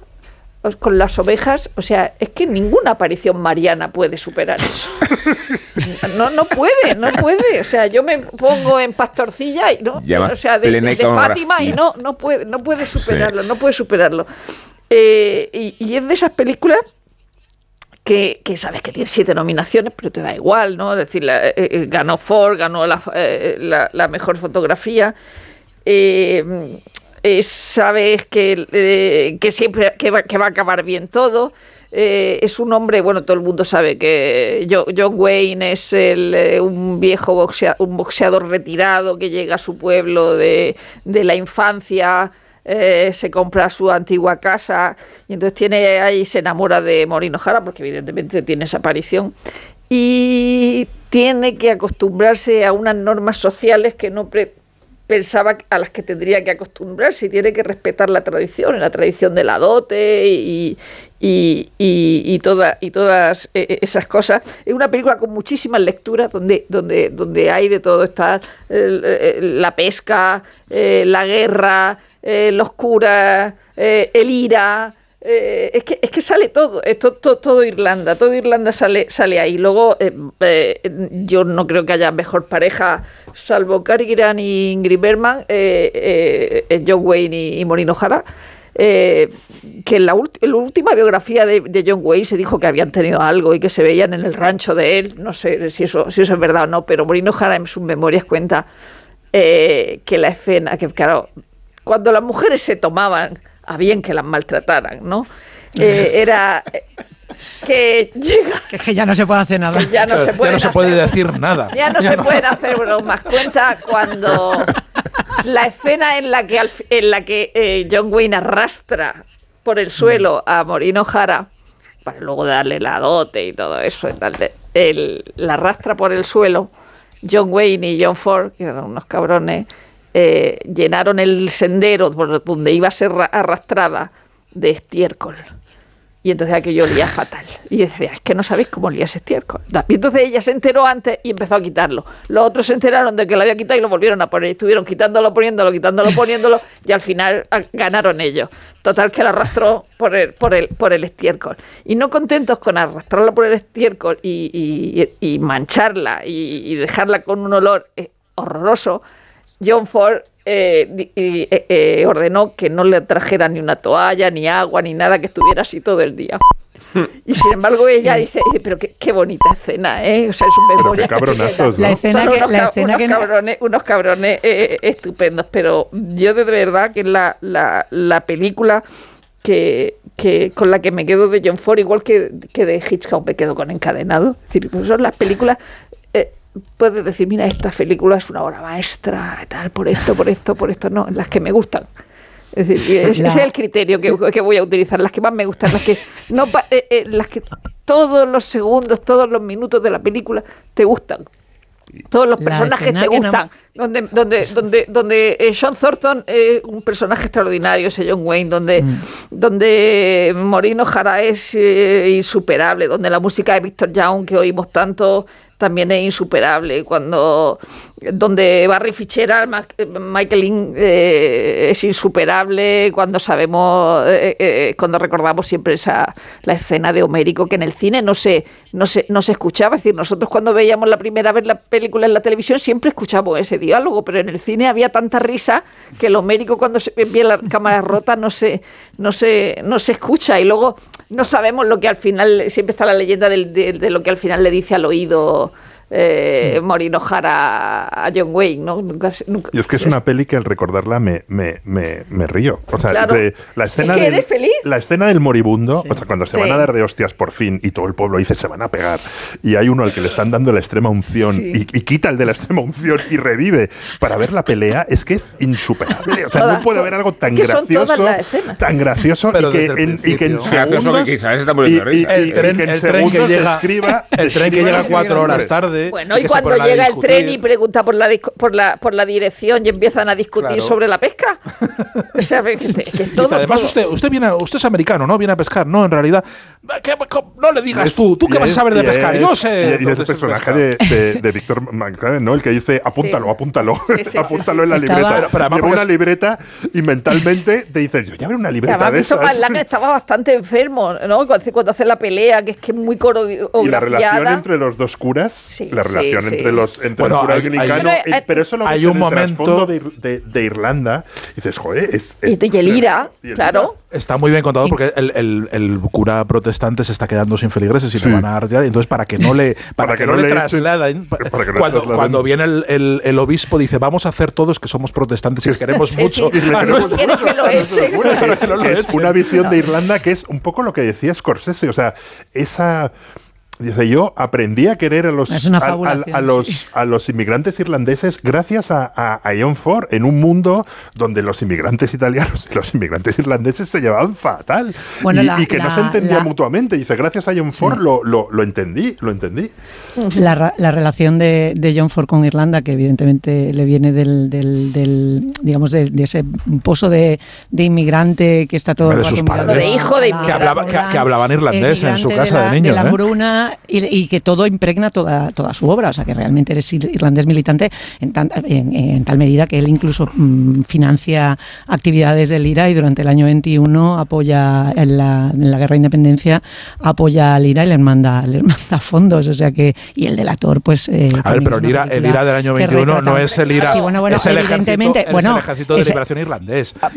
con las ovejas, o sea, es que ninguna aparición mariana puede superar eso. No, no puede, no puede. O sea, yo me pongo en pastorcilla y no, o sea, de, Fátima y no, no puede, no puede superarlo, no puede superarlo. Eh, y, y es de esas películas que, que sabes que tiene siete nominaciones, pero te da igual, ¿no? Es decir, la- eh, eh, ganó Ford, ganó la, eh, la- la mejor fotografía. eh, eh, sabes que, eh, que siempre que va, que va a acabar bien todo. Eh, es un hombre, bueno, todo el mundo sabe que Jo- John Wayne es el, un viejo boxea- un boxeador retirado que llega a su pueblo de, de la infancia, se compra su antigua casa y entonces tiene ahí se enamora de Morino Jara porque evidentemente tiene esa aparición y tiene que acostumbrarse a unas normas sociales que no pre- pensaba a las que tendría que acostumbrarse y tiene que respetar la tradición, la tradición de la dote y, y, y- y toda- y todas eh, esas cosas. Es una película con muchísimas lecturas donde, donde, donde hay de todo. Está la pesca, eh, la guerra, eh, los curas, eh, el ira. es, que, es que sale todo, es to- to- todo Irlanda, todo Irlanda sale, sale ahí. Luego, yo no creo que haya mejor pareja, salvo Cary Grant y Ingrid Bergman, eh, eh, John Wayne y, y Maureen O'Hara. eh, que en la, última biografía de, John Wayne se dijo que habían tenido algo y que se veían en el rancho de él. No sé si eso, es verdad o no, pero Maureen O'Hara en sus memorias cuenta eh, que la escena, que claro, cuando las mujeres se tomaban a bien que las maltrataran, ¿no? Eh, era eh, que llega, Que, es que ya no se puede hacer nada. que ya no se ya pueden no se puede hacer- decir nada. ya no se pueden hacer bromas. Cuenta cuando la escena en la que, en la que eh, John Wayne arrastra por el suelo a Morino Jara para luego darle la dote y todo eso. y tal, de- el- la arrastra por el suelo. John Wayne y John Ford, que eran unos cabrones, eh, llenaron el sendero por donde iba a ser ra- arrastrada de estiércol. Y entonces aquello olía fatal. Y decía, es que no sabéis cómo olía ese estiércol. Y entonces ella se enteró antes y empezó a quitarlo. Los otros se enteraron de que lo había quitado y lo volvieron a poner. Estuvieron quitándolo, poniéndolo, quitándolo, poniéndolo. Y al final ah, ganaron ellos. Total que la arrastró por el, por el, por el estiércol. Y no contentos con arrastrarla por el estiércol y, mancharla y, y dejarla con un olor eh, horroroso, John Ford eh, y, eh, eh, ordenó que no le trajera ni una toalla, ni agua, ni nada, que estuviera así todo el día. Y sin embargo ella dice, dice, pero qué, qué bonita escena, ¿eh? O sea, es un Pero memoria. qué cabronazos, La ¿no? escena Son que- unos, la escena unos que no- cabrones, unos cabrones eh, estupendos, pero yo de verdad que es la, la, la película que, que con la que me quedo de John Ford, igual que, que de Hitchcock me quedo con Encadenado. Es decir, pues son las películas... puedes decir, mira, esta película es una obra maestra, tal, por esto, por esto, por esto, no, las que me gustan. Es decir, ese La- es el criterio que, que voy a utilizar, las que más me gustan, las que no pa- eh, eh, las que todos los segundos, todos los minutos de la película te gustan. Todos los personajes te no- gustan. Donde, donde, donde, donde eh, Sean Thornton es un personaje extraordinario, ese John Wayne, donde, Mm. donde Morino Jara es eh, insuperable, donde la música de Victor Young que oímos tanto también es insuperable, cuando donde Barry Fitzgerald, Mac- Michael eh, es insuperable, cuando sabemos, eh, eh, cuando recordamos siempre esa la escena de Homérico que en el cine no se, no se, no se escuchaba, es decir, nosotros cuando veíamos la primera vez la película en la televisión siempre escuchábamos ese diálogo, pero en el cine había tanta risa que el Homérico cuando se ve la cámara rota no se, no se, no se escucha. Y luego no sabemos lo que al final, siempre está la leyenda de lo que al final le dice al oído eh, a John Wayne, ¿no? Nunca, se- nunca- Y es que es una peli que al recordarla me, me, me, me río. O sea, Claro. de- la escena Es que del, eres feliz. La escena del moribundo, o sea, cuando se Sí. van a dar de hostias por fin y todo el pueblo dice se van a pegar y hay uno al que le están dando la extrema unción Sí. y, y quita el de la extrema unción y revive para ver la pelea, es que es insuperable. O sea, no puede haber algo tan gracioso, tan gracioso Pero y que, en, y que en segundos que se está y- y- El y tren, que en el tren que llega, describa- el tren que llega cuatro horas tarde tarde. Bueno, y, cuando llega el tren y pregunta por la, por la, por la dirección y empiezan a discutir sobre la pesca. o sea, que, que todo, además, Usted, usted, viene, usted es americano, ¿no? Viene a pescar. No, en realidad. no le digas tú, ¿tú qué vas a saber de pescar? Yo sé. Y, el personaje de, de, Víctor McLaren, ¿no? El que dice, apúntalo, apúntalo. apúntalo en la libreta. Lleva una libreta y mentalmente te dice, yo ya veo una libreta de esas. estaba bastante enfermo, ¿no? Cuando hace la pelea, que es que es muy coreografiada. Y la relación entre los dos curas, la relación entre los entre el cura anglicano, pero eso lo hay un momento de, de, Irlanda, y dices, joder, es, y de Yelira, claro. Está muy bien contado porque el, el, el, cura protestante se está quedando sin feligreses y se van a retirar. Entonces, para que no le, para, que, no le trasladen, cuando, cuando viene el, el, obispo, dice: Vamos a hacer todos que somos protestantes y que queremos mucho. Sí, que lo Es una visión de Irlanda que es un poco lo que decía Scorsese. O sea, esa Dice, yo aprendí a querer a los, a, los, a los inmigrantes irlandeses gracias a, John Ford, en un mundo donde los inmigrantes italianos y los inmigrantes irlandeses se llevaban fatal y, que no se entendían mutuamente. Dice, gracias a John Ford lo, lo, entendí, lo entendí. La, la relación de, de, John Ford con Irlanda, que evidentemente le viene del, del, digamos, de, ese pozo de, inmigrante que está todo... De sus padres. De hijo de que, que, hablaban irlandés en su casa de, niños. De la hambruna y, que todo impregna toda, toda su obra. O sea, que realmente eres irlandés militante en, en, tal medida que él incluso mm, financia actividades del IRA y durante el año 21 apoya en la, en la guerra de independencia, apoya al IRA y le manda, le manda fondos. O sea que, y el delator, pues. Eh, a ver, pero el IRA, el IRA del año 21 no es el IRA. es el evidentemente, ejército, bueno, es el ejército de liberación irlandés. Ah,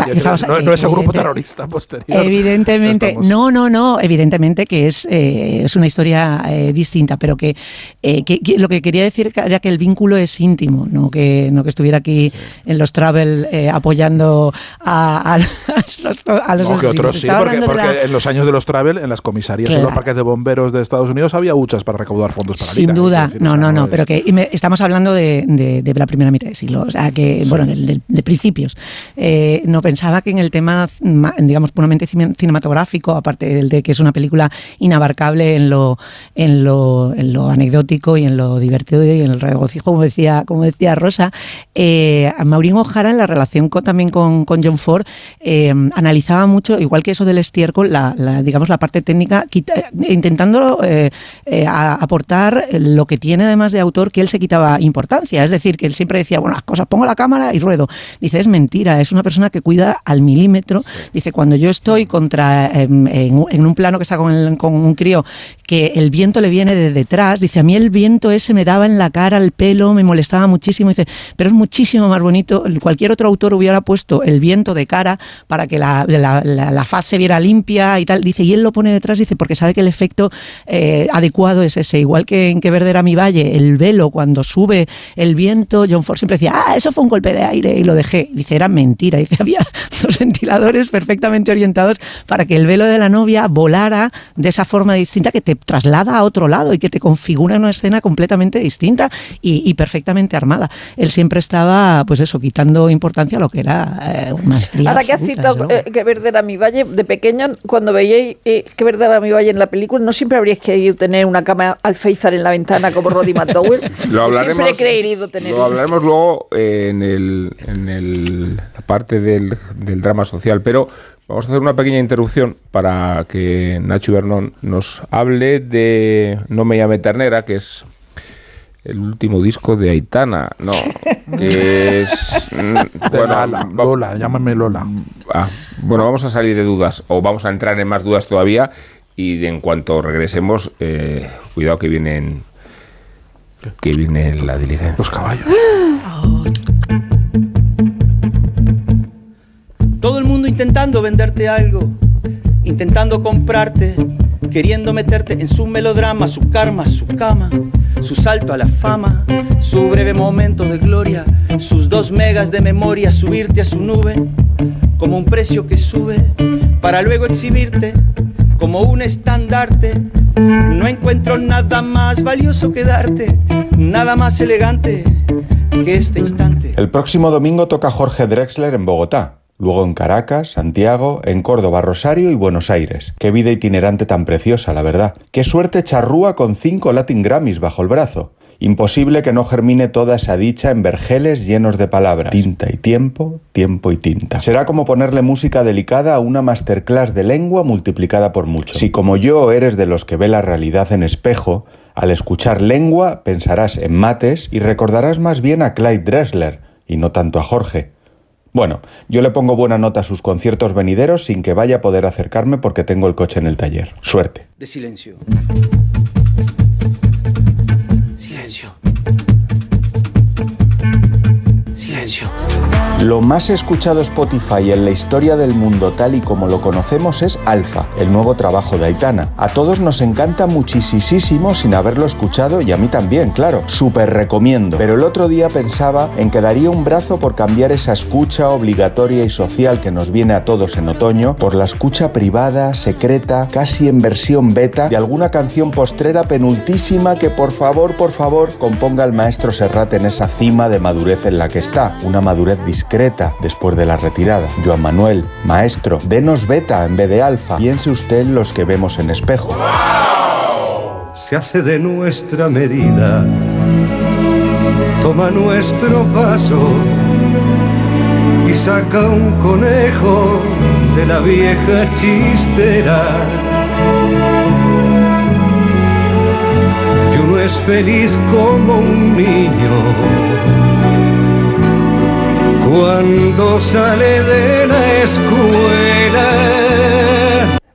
no, es el grupo terrorista posterior. Evidentemente, no, no, no. Evidentemente que es, eh, es una historia eh, distinta, pero que, eh, que, lo que quería decir era que el vínculo es íntimo, no que, no que estuviera aquí en los travel eh, apoyando a, a, los, no, que otros sí, porque, porque en los años de los travel, en las comisarías en los parques de bomberos de Estados Unidos había huchas para recaudar fondos para Sin duda, no, no, no, pero que estamos hablando de, de, la primera mitad del siglo, o sea, que, bueno, de, de principios. no pensaba que en el tema, digamos, puramente cinematográfico, aparte de que es una película inabarcable en lo en lo, en lo anecdótico y en lo divertido y en el regocijo, como decía, como decía Rosa. Eh, Maureen O'Hara, en la relación también con, con, John Ford, eh, analizaba mucho, igual que eso del estiércol, la, digamos, la parte técnica, intentando eh, aportar lo que tiene además de autor, que él se quitaba importancia. Es decir, que él siempre decía, bueno, las cosas, pongo la cámara y ruedo. Dice, es mentira, es una persona que cuida al milímetro. Dice, cuando yo estoy contra en, en un plano que está con, con un crío, que el viento le viene de detrás. Dice, a mí el viento ese me daba en la cara, el pelo, me molestaba muchísimo. Dice, pero es muchísimo más bonito. Cualquier otro autor hubiera puesto el viento de cara para que la, la, faz se viera limpia y tal. Dice, y él lo pone detrás, dice, porque sabe que el efecto eh, adecuado es ese. Igual que en Que Verde era mi valle, el velo, cuando sube el viento, John Ford siempre decía, ah, eso fue un golpe de aire y lo dejé. Dice, era mentira. Dice, había dos ventiladores perfectamente orientados para que el velo de la novia volara de esa forma distinta que te traslada a otro lado y que te configura una escena completamente distinta y, perfectamente armada. Él siempre estaba, pues eso, quitando importancia a lo que era eh, maestría. Ahora que has citado eh, que verde era mi valle, de pequeño, cuando veíais eh, que verde era mi valle en la película, ¿no siempre habríais querido tener una cama alféizar en la ventana como Roddy McDowell? lo hablaremos, siempre he querido tener. Lo hablaremos luego en, el, en el, la parte del, del drama social, pero Vamos a hacer una pequeña interrupción para que Nacho Bernón nos hable de No me llame ternera, que es el último disco de Aitana, no, que es... bueno, Lola, llámame Lola. Ah, bueno, vamos a salir de dudas, o vamos a entrar en más dudas todavía, y en cuanto regresemos, eh, cuidado que vienen... Que viene la diligencia. Los caballos. Todo el mundo intentando venderte algo, intentando comprarte, queriendo meterte en su melodrama, su karma, su cama, su salto a la fama, su breve momento de gloria, sus dos megas de memoria, subirte a su nube como un precio que sube para luego exhibirte como un estandarte. No encuentro nada más valioso que darte, nada más elegante que este instante. El próximo domingo toca Jorge Drexler en Bogotá luego en Caracas, Santiago, en Córdoba, Rosario y Buenos Aires. Qué vida itinerante tan preciosa, la verdad. Qué suerte charrúa con cinco Latin Grammys bajo el brazo. Imposible que no germine toda esa dicha en vergeles llenos de palabras. Tinta y tiempo, tiempo y tinta. Será como ponerle música delicada a una masterclass de lengua multiplicada por mucho. Si como yo eres de los que ve la realidad en espejo, al escuchar lengua pensarás en mates y recordarás más bien a Clyde Dressler y no tanto a Jorge. Bueno, yo le pongo buena nota a sus conciertos venideros sin que vaya a poder acercarme porque tengo el coche en el taller. Suerte. De silencio. Lo más escuchado Spotify en la historia del mundo tal y como lo conocemos es Alfa, el nuevo trabajo de Aitana. A todos nos encanta muchísimo sin haberlo escuchado y a mí también, claro. Súper recomiendo. Pero el otro día pensaba en que daría un brazo por cambiar esa escucha obligatoria y social que nos viene a todos en otoño por la escucha privada, secreta, casi en versión beta de alguna canción postrera penultísima que por favor, por favor, componga el maestro Serrat en esa cima de madurez en la que está. Una madurez discreta después de la retirada. Joan Manuel, maestro, denos beta en vez de alfa. Piense usted en los que vemos en espejo. Se hace de nuestra medida, toma nuestro paso y saca un conejo de la vieja chistera. Y uno es feliz como un niño cuando sale de la escuela.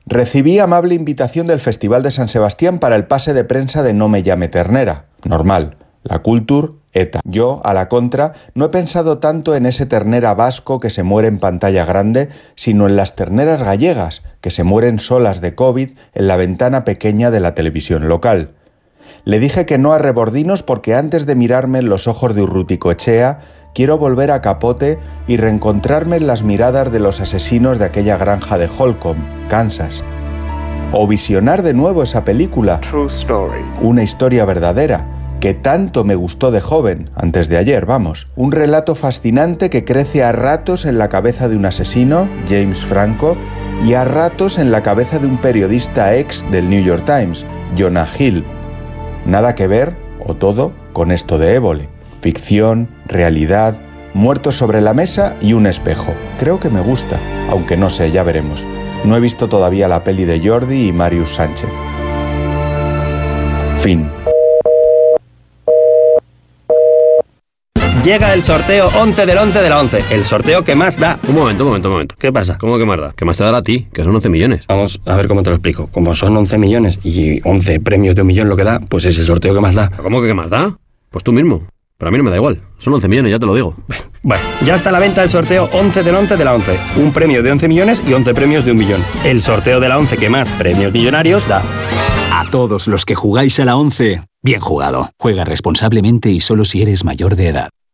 Recibí amable invitación del Festival de San Sebastián para el pase de prensa de No me llame ternera. Normal. La culture ETA. Yo, a la contra, no he pensado tanto en ese ternera vasco que se muere en pantalla grande, sino en las terneras gallegas, que se mueren solas de COVID en la ventana pequeña de la televisión local. Le dije que no a Rebordinos porque antes de mirarme en los ojos de Urrutico Echea, quiero volver a Capote y reencontrarme en las miradas de los asesinos de aquella granja de Holcomb, Kansas. O visionar de nuevo esa película, True Story. una historia verdadera, que tanto me gustó de joven, antes de ayer, vamos. Un relato fascinante que crece a ratos en la cabeza de un asesino, James Franco, y a ratos en la cabeza de un periodista ex del New York Times, Jonah Hill. Nada que ver, o todo, con esto de Évole. Ficción, realidad, muertos sobre la mesa y un espejo. Creo que me gusta, aunque no sé, ya veremos. No he visto todavía la peli de Jordi y Marius Sánchez. Fin. Llega el sorteo 11 del 11 de la 11, el sorteo que más da. Un momento, un momento, un momento. ¿Qué pasa? ¿Cómo que más da? Que más te dará a ti, que son 11 millones. Vamos a ver cómo te lo explico. Como son 11 millones y 11 premios de un millón lo que da, pues es el sorteo que más da. ¿Cómo que qué más da? Pues tú mismo. Pero a mí no me da igual. Son 11 millones, ya te lo digo. Bueno, ya está a la venta el sorteo 11 del 11 de la 11. Un premio de 11 millones y 11 premios de un millón. El sorteo de la 11 que más premios millonarios da. A todos los que jugáis a la 11, bien jugado. Juega responsablemente y solo si eres mayor de edad.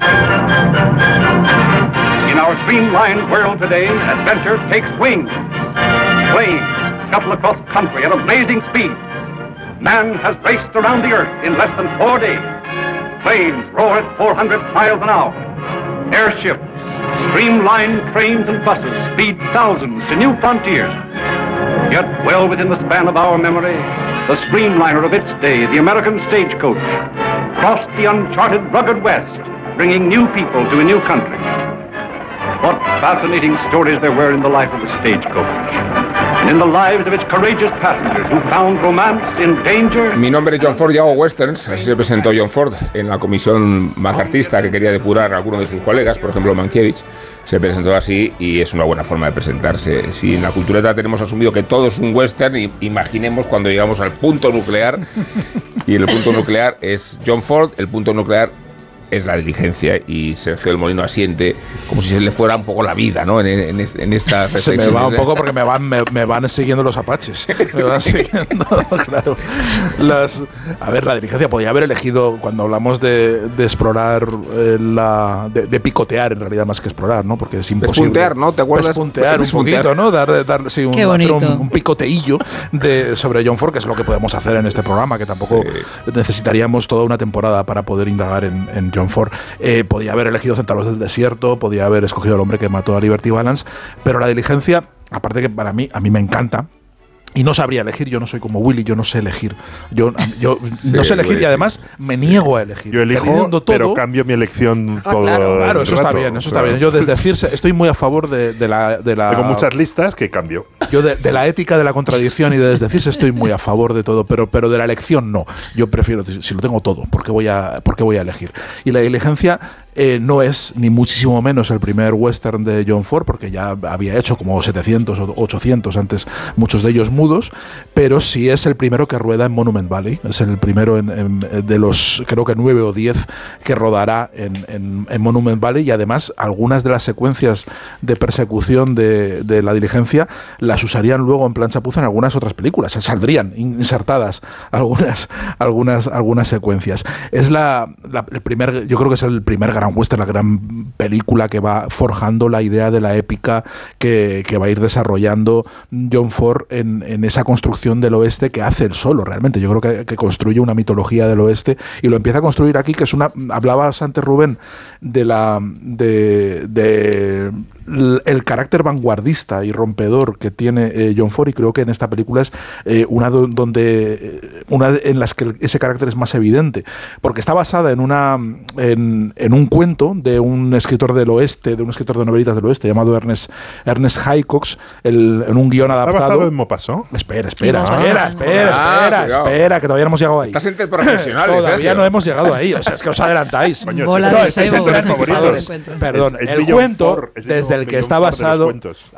In our streamlined world today, adventure takes wings. Planes scuttle across country at amazing speed. Man has raced around the earth in less than four days. Planes roar at 400 miles an hour. Airships, streamlined trains and buses speed thousands to new frontiers. Yet well within the span of our memory, the streamliner of its day, the American stagecoach, crossed the uncharted rugged west, bringing new people to a new country. What fascinating stories there were in the life of the stagecoach, and in the lives of its courageous passengers who found romance in danger. Mi nombre es John Ford y hago westerns. Así se presentó John Ford en la comisión macartista que quería depurar a alguno de sus colegas, por ejemplo Mankiewicz. Se presentó así y es una buena forma de presentarse. Si en la cultureta tenemos asumido que todo es un western, imaginemos cuando llegamos al punto nuclear. Y el punto nuclear es John Ford, el punto nuclear es la diligencia y Sergio del Molino asiente como si se le fuera un poco la vida, ¿no? En, en, en- en esta Se me va un poco porque me van, me, me van siguiendo los apaches. Me van siguiendo, claro. Las, a ver, la diligencia podía haber elegido, cuando hablamos de, de explorar, eh, la, de, de picotear en realidad más que explorar, ¿no? Porque es imposible. Despuntear, ¿no? ¿Te acuerdas? Despuntear un poquito, ¿no? Dar, dar sí, un, Qué hacer un, bonito. un picoteillo de, sobre John Ford, que es lo que podemos hacer en este programa, que tampoco necesitaríamos toda una temporada para poder indagar en, en John Ford. Eh, podía haber elegido Centauros del Desierto, podía haber escogido al hombre que mató a Liberty Balance, pero la diligencia, aparte que para mí, a mí me encanta. Y no sabría elegir, yo no soy como Willy, yo no sé elegir. Yo, yo no sé elegir y además me niego a elegir. Yo elijo, todo- pero cambio mi elección Ah, todo claro, claro, el eso está bien, eso está bien. Yo desdecirse, estoy muy a favor de, de la, de la- Tengo muchas listas que cambio. yo de, de la ética de la contradicción y de desdecirse estoy muy a favor de todo, pero, pero de la elección no. Yo prefiero, si lo tengo todo, ¿por qué voy a, por qué voy a elegir? Y la diligencia eh, no es ni muchísimo menos el primer western de John Ford, porque ya había hecho como 700 o 800 antes, muchos de ellos mudos, pero sí es el primero que rueda en Monument Valley. Es el primero en- de los, creo que nueve o diez que rodará en, en- en Monument Valley y además algunas de las secuencias de persecución de, de la diligencia las usarían luego en plan chapuza en algunas otras películas. Saldrían insertadas algunas, algunas, algunas secuencias. Es la, la- el primer, yo creo que es el primer gran western, la gran película que va forjando la idea de la épica que, que va a ir desarrollando John Ford en, en esa construcción del oeste que hace él solo realmente. Yo creo que, que construye una mitología del oeste y lo empieza a construir aquí, que es una. Hablabas antes, Rubén, de la. de. de el carácter vanguardista y rompedor que tiene eh, John Ford y creo que en esta película es eh, una do- donde eh, una en las que ese carácter es más evidente. Porque está basada en una en, en un cuento de un escritor del oeste de un escritor de novelitas del oeste llamado Ernest Ernest Haycox el- en un guion ¿Está adaptado. basado en Maupassant? espera espera Ah, espera espera ah, espera espera que todavía no hemos llegado ahí. Estás entre profesionales, todavía no hemos llegado ahí o sea es que os adelantáis. Bola de entre favoritos. Perdón, el cuento desde el que está basado,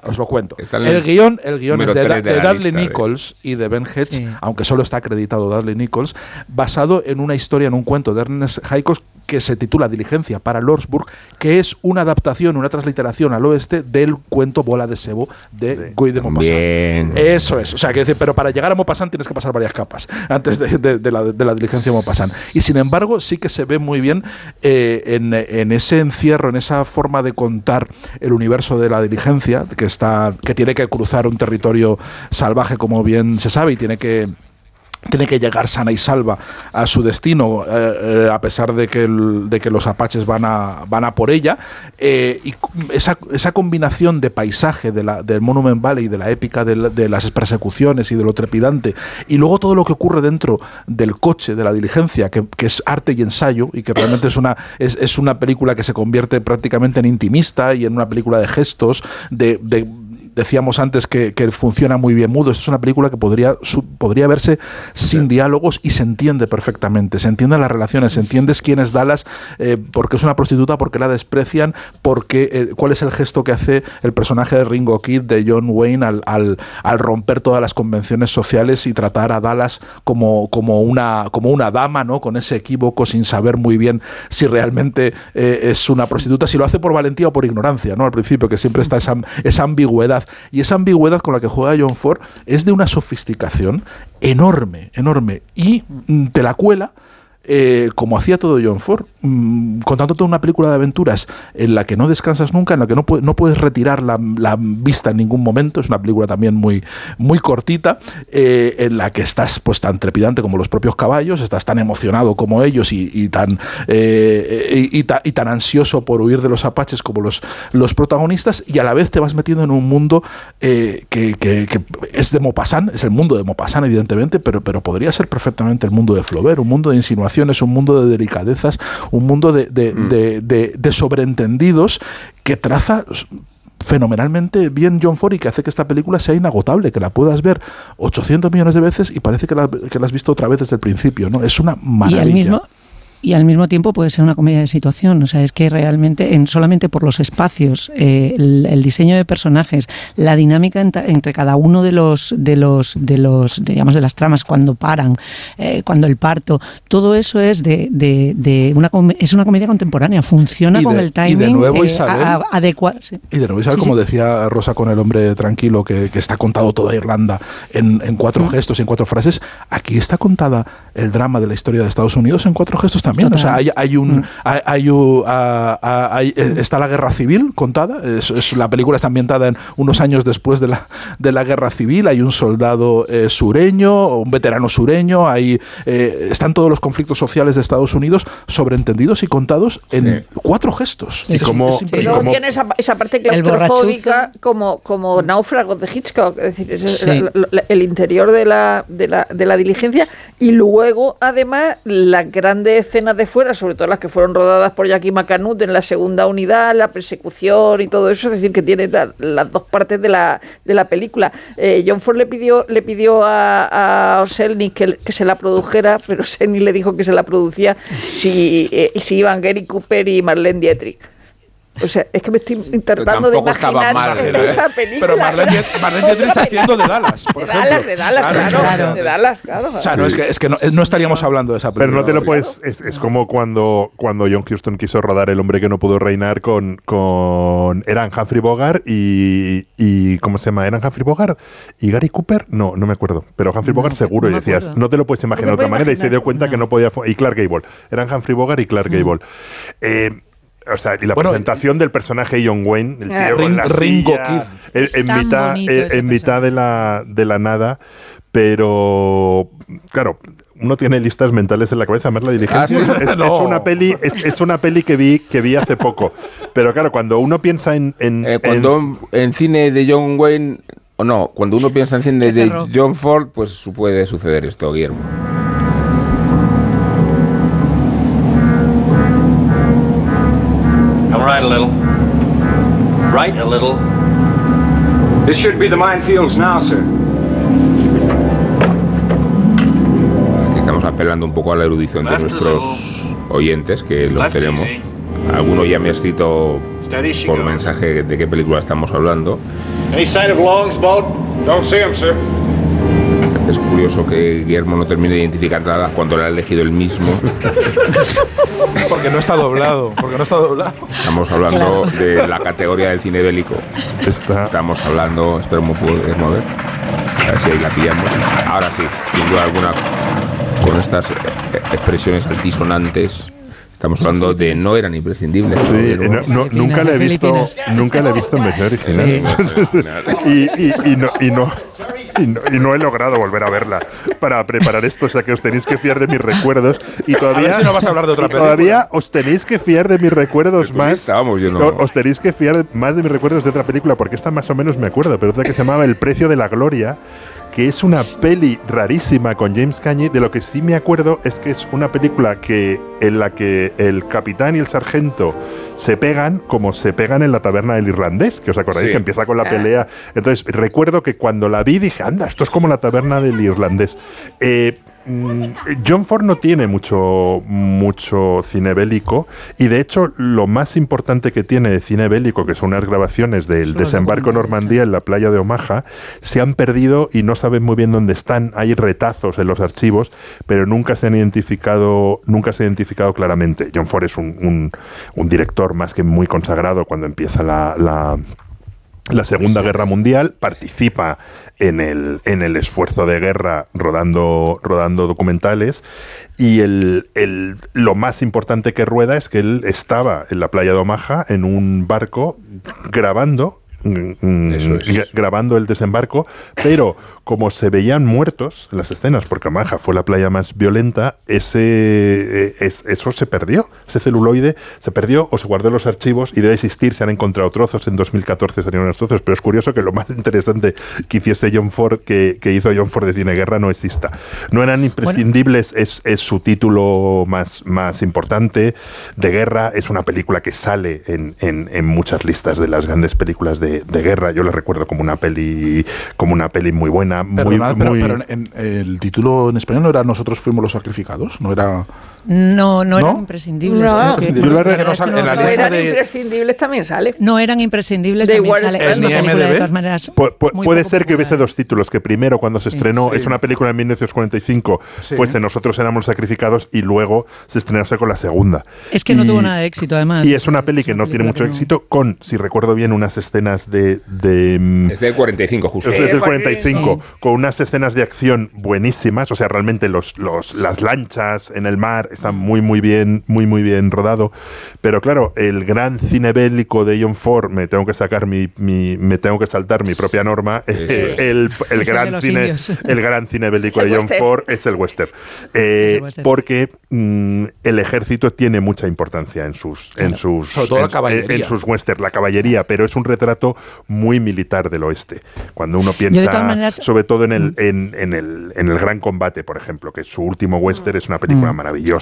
os lo cuento. El El guion, el guion es de, de de la Dudley lista de- Nichols y de Ben Hedges, Sí. aunque solo está acreditado Dudley Nichols, basado en una historia, en un cuento de Ernest Haycox que se titula Diligencia para Lordsburg, que es una adaptación, una transliteración al oeste del cuento Bola de Sebo de Guy de Maupassant. Bien. Eso es, o sea, que decir, pero para llegar a Maupassant tienes que pasar varias capas antes de, de- de la, de la diligencia de Maupassant. Y sin embargo, sí que se ve muy bien eh, en, en ese encierro, en esa forma de contar el universo de la diligencia, que está, que tiene que cruzar un territorio salvaje, como bien se sabe, y tiene que tiene que llegar sana y salva a su destino, eh, eh, a pesar de que, de que los apaches van a, van a por ella. eh, y esa, esa combinación de paisaje de la, del Monument Valley, de la épica de, la- de las persecuciones y de lo trepidante, y luego todo lo que ocurre dentro del coche, de la diligencia, que, que es arte y ensayo, y que realmente es una, es, es una película que se convierte prácticamente en intimista y en una película de gestos, de decíamos antes que, que funciona muy bien mudo. Esto es una película que podría, su- podría verse sin diálogos y se entiende perfectamente. Se entienden las relaciones, se entiendes quién es Dallas, eh, porque es una prostituta, porque la desprecian, porque eh, cuál es el gesto que hace el personaje de Ringo Kid, de John Wayne, al, al- al romper todas las convenciones sociales y tratar a Dallas como, como, una, como una dama, ¿no? Con ese equívoco sin saber muy bien si realmente eh, es una prostituta, si lo hace por valentía o por ignorancia, ¿no? Al principio, que siempre está esa, esa ambigüedad. Y esa ambigüedad con la que juega John Ford es de una sofisticación enorme, enorme. Y mm, te la cuela. Eh, como hacía todo John Ford, mm, contándote una película de aventuras en la que no descansas nunca, en la que no, no puedes retirar la, vista en ningún momento, es una película también muy, muy cortita, eh, en la que estás pues tan trepidante como los propios caballos, estás tan emocionado como ellos y, tan, eh, y, y ta- y tan ansioso por huir de los apaches como los, los protagonistas, y a la vez te vas metiendo en un mundo que, que- es de Maupassant, es el mundo de Maupassant evidentemente, pero, pero podría ser perfectamente el mundo de Flaubert, un mundo de insinuaciones, un mundo de delicadezas, un mundo de, de- de- de- de sobreentendidos que traza fenomenalmente bien John Ford y que hace que esta película sea inagotable, que la puedas ver 800 millones de veces y parece que la, que la has visto otra vez desde el principio, ¿no? Es una Y maravilla. el mismo, y al mismo tiempo puede ser una comedia de situación. O sea, es que realmente, en, solamente por los espacios, eh, el, el diseño de personajes, la dinámica enta- entre cada uno de los, de los, de los, digamos, de las tramas cuando paran, eh, cuando el parto, todo eso es de, de, de una es una comedia contemporánea. Funciona Y con de- el y timing de nuevo, eh, Isabel, a- a- adecuado. sí. Y de nuevo, Isabel, Sí, como sí. decía Rosa con el hombre tranquilo, que, que está contado toda Irlanda en, en cuatro gestos y en cuatro frases, aquí está contada el drama de la historia de Estados Unidos en cuatro gestos también. O sea, hay, hay un, hay, hay un- hay- eh, está la guerra civil contada, es, es- la película está ambientada en unos años después de la, de la guerra civil, hay un soldado eh, sureño, un veterano sureño, hay, eh, están todos los conflictos sociales de Estados Unidos sobreentendidos y contados en cuatro gestos. Y Es- cómo- es Y luego tiene esa, esa parte claustrofóbica como, como náufragos de Hitchcock, es decir, es Sí. el, el- interior de la, de, la, de la diligencia y luego además las grandes de fuera, sobre todo las que fueron rodadas por Jackie McCanut en la segunda unidad, la persecución y todo eso, es decir, que tiene la- las dos partes de la, de la película. Eh, John Ford le pidió, le pidió a, a Selnik que, que se la produjera, pero Selnik le dijo que se la producía si, eh, si iban Gary Cooper y Marlene Dietrich. O sea, es que me estoy tratando de imaginar mal, ¿eh? esa película. Pero Marlene, Marlene Dietrich haciendo de Dallas, por de ejemplo. Dallas, de Dallas, claro, claro. de Dallas, claro. O sea, no, es que, es que no, no estaríamos hablando de esa película. Pero no te lo puedes. Es, es como cuando, cuando John Huston quiso rodar El hombre que no pudo reinar con. con eran Humphrey Bogart y, y. ¿Cómo se llama? ¿Eran Humphrey Bogart? ¿Y Gary Cooper? No, no me acuerdo. Pero Humphrey Bogart seguro. no y decías, acuerdo. no te lo puedes imaginar de No otra manera. Y se dio cuenta que no podía. Y Clark Gable. Eran Humphrey Bogart y Clark Gable. Eh, o sea, y la Bueno, presentación del personaje John Wayne, el Ah. tío con la Ring- Ringo silla, Kid. en- Es en, mitad, eh, en mitad de la, de la nada, pero claro, uno tiene listas mentales en la cabeza, más la diligencia. Ah, ¿sí? es, es No. una peli, es, es una peli que vi, que vi hace poco. Pero claro, cuando uno piensa en, en- Eh, en- cuando en cine de John Wayne, o no, cuando uno piensa en cine de. John Ford, pues puede suceder esto, Guillermo. Right a little. This should be the minefields now, sir. Aquí estamos apelando un poco a la erudición de nuestros oyentes, que los tenemos. Alguno ya me ha escrito por mensaje de qué película estamos hablando. Any sight of Long's boat? Don't see him, sir. Es curioso que Guillermo no termine identificándola cuando la ha elegido él mismo. Porque no está doblado. Porque no está doblado. Estamos hablando de la categoría del cine bélico. Está- Estamos hablando, esperemos poder mover. A ver si ahí la pillamos. Ahora sí, sin duda alguna, con estas eh, expresiones altisonantes, estamos hablando de no eran imprescindibles. Sí, ¿no, eh, no- no- nunca la he visto, nunca la he visto en versión original. y, y- y no, y, no, y, no, y no he logrado volver a verla para preparar esto, o sea que os tenéis que fiar de mis recuerdos y todavía, ver si no vas a hablar de otra todavía os tenéis que fiar de mis recuerdos más. estábamos, yo no. Os tenéis que fiar más de mis recuerdos de otra película porque esta más o menos me acuerdo, pero otra que se llamaba El precio de la gloria que es una peli rarísima con James Cagney. De lo que sí me acuerdo es que es una película que en la que el capitán y el sargento se pegan como se pegan en la taberna del irlandés, que os acordáis Sí. que empieza con la Ah. pelea. Entonces recuerdo que cuando la vi dije, anda, esto es como la taberna del irlandés. Eh, John Ford no tiene mucho, mucho cine bélico y de hecho lo más importante que tiene de cine bélico, que son unas grabaciones del desembarco Normandía en la playa de Omaha, se han perdido y no saben muy bien dónde están. Hay retazos en los archivos, pero nunca se han identificado, nunca se ha identificado claramente. John Ford es un, un- un director más que muy consagrado cuando empieza la- la, la Segunda Guerra Mundial, participa en el, en el esfuerzo de guerra rodando, rodando documentales y el, el- lo más importante que rueda es que él estaba en la playa de Omaha en un barco grabando mm, mm, Eso es. gra- grabando el desembarco, pero como se veían muertos en las escenas, porque Omaha fue la playa más violenta, ese eh, es- eso se perdió, ese celuloide se perdió o se guardó en los archivos y debe existir, se han encontrado trozos, en 2014 salieron los trozos, pero es curioso que lo más interesante que hiciese John Ford, que, que hizo John Ford de cine guerra, no exista. No eran imprescindibles, es, es su título más, más importante. De guerra, es una película que sale en, en- en muchas listas de las grandes películas de, de guerra, yo la recuerdo como una peli, como una peli muy buena, muy, Perdonad, pero, muy- pero en, en- el título en español no era Nosotros fuimos los sacrificados, no era. No, no, eran ¿No? imprescindibles. No. creo que- Yo la- Pero no es sale- que en la no- lista eran de- imprescindibles también sale. No eran imprescindibles, De también sale. Es una ¿En película de todas maneras. Pu- pu- muy puede ser que hubiese dos títulos, que primero cuando se estrenó, es una película en 1945, Sí. fuese Nosotros éramos sacrificados y luego se estrenase con la segunda. Es que no tuvo nada de éxito, además. Y es una peli que no tiene mucho no- éxito, con, si recuerdo bien, unas escenas de... de mm, Es del 45, justo. es del Sí, 45, sí. con unas escenas de acción buenísimas, o sea, realmente los, los, las lanchas en el mar están muy, muy bien, muy, muy bien rodado. Pero claro, el gran cine bélico de John Ford, me tengo que sacar mi, mi- me tengo que saltar mi propia norma, eh, el, el gran cine, indios. el gran cine bélico de John western. Ford es el western. Eh, Es el western. Porque mm, el ejército tiene mucha importancia en sus, en sus, Sobre todo la en- caballería. en sus western, la caballería, pero es un retrato muy militar del oeste. Cuando uno piensa, maneras- Mm. sobre todo en el, en, en el, en el Gran Combate, por ejemplo, que su último western es una película Mm.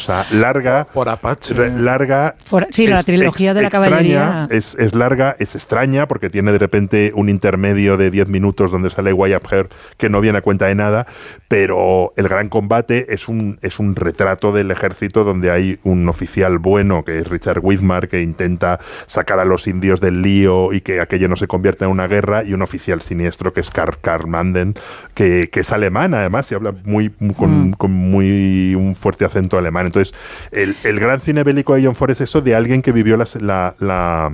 Maravillosa, larga, For Apache. re- larga. For- sí, la trilogía de la extraña, caballería. Es, es larga, es extraña, porque tiene de repente un intermedio de 10 minutos donde sale Wyatt Earp que no viene a cuenta de nada, pero el Gran Combate es un, es un retrato del ejército donde hay un oficial bueno, que es Richard Widmar, que intenta sacar a los indios del lío y que aquello no se convierta en una guerra, y un oficial siniestro que es Karl, Karl Manden, que, que es alemán además y habla muy, muy- con, Mm. con muy un fuerte acento alemán. Entonces, el, el gran cine bélico de John Ford es eso de alguien que vivió la, la, la-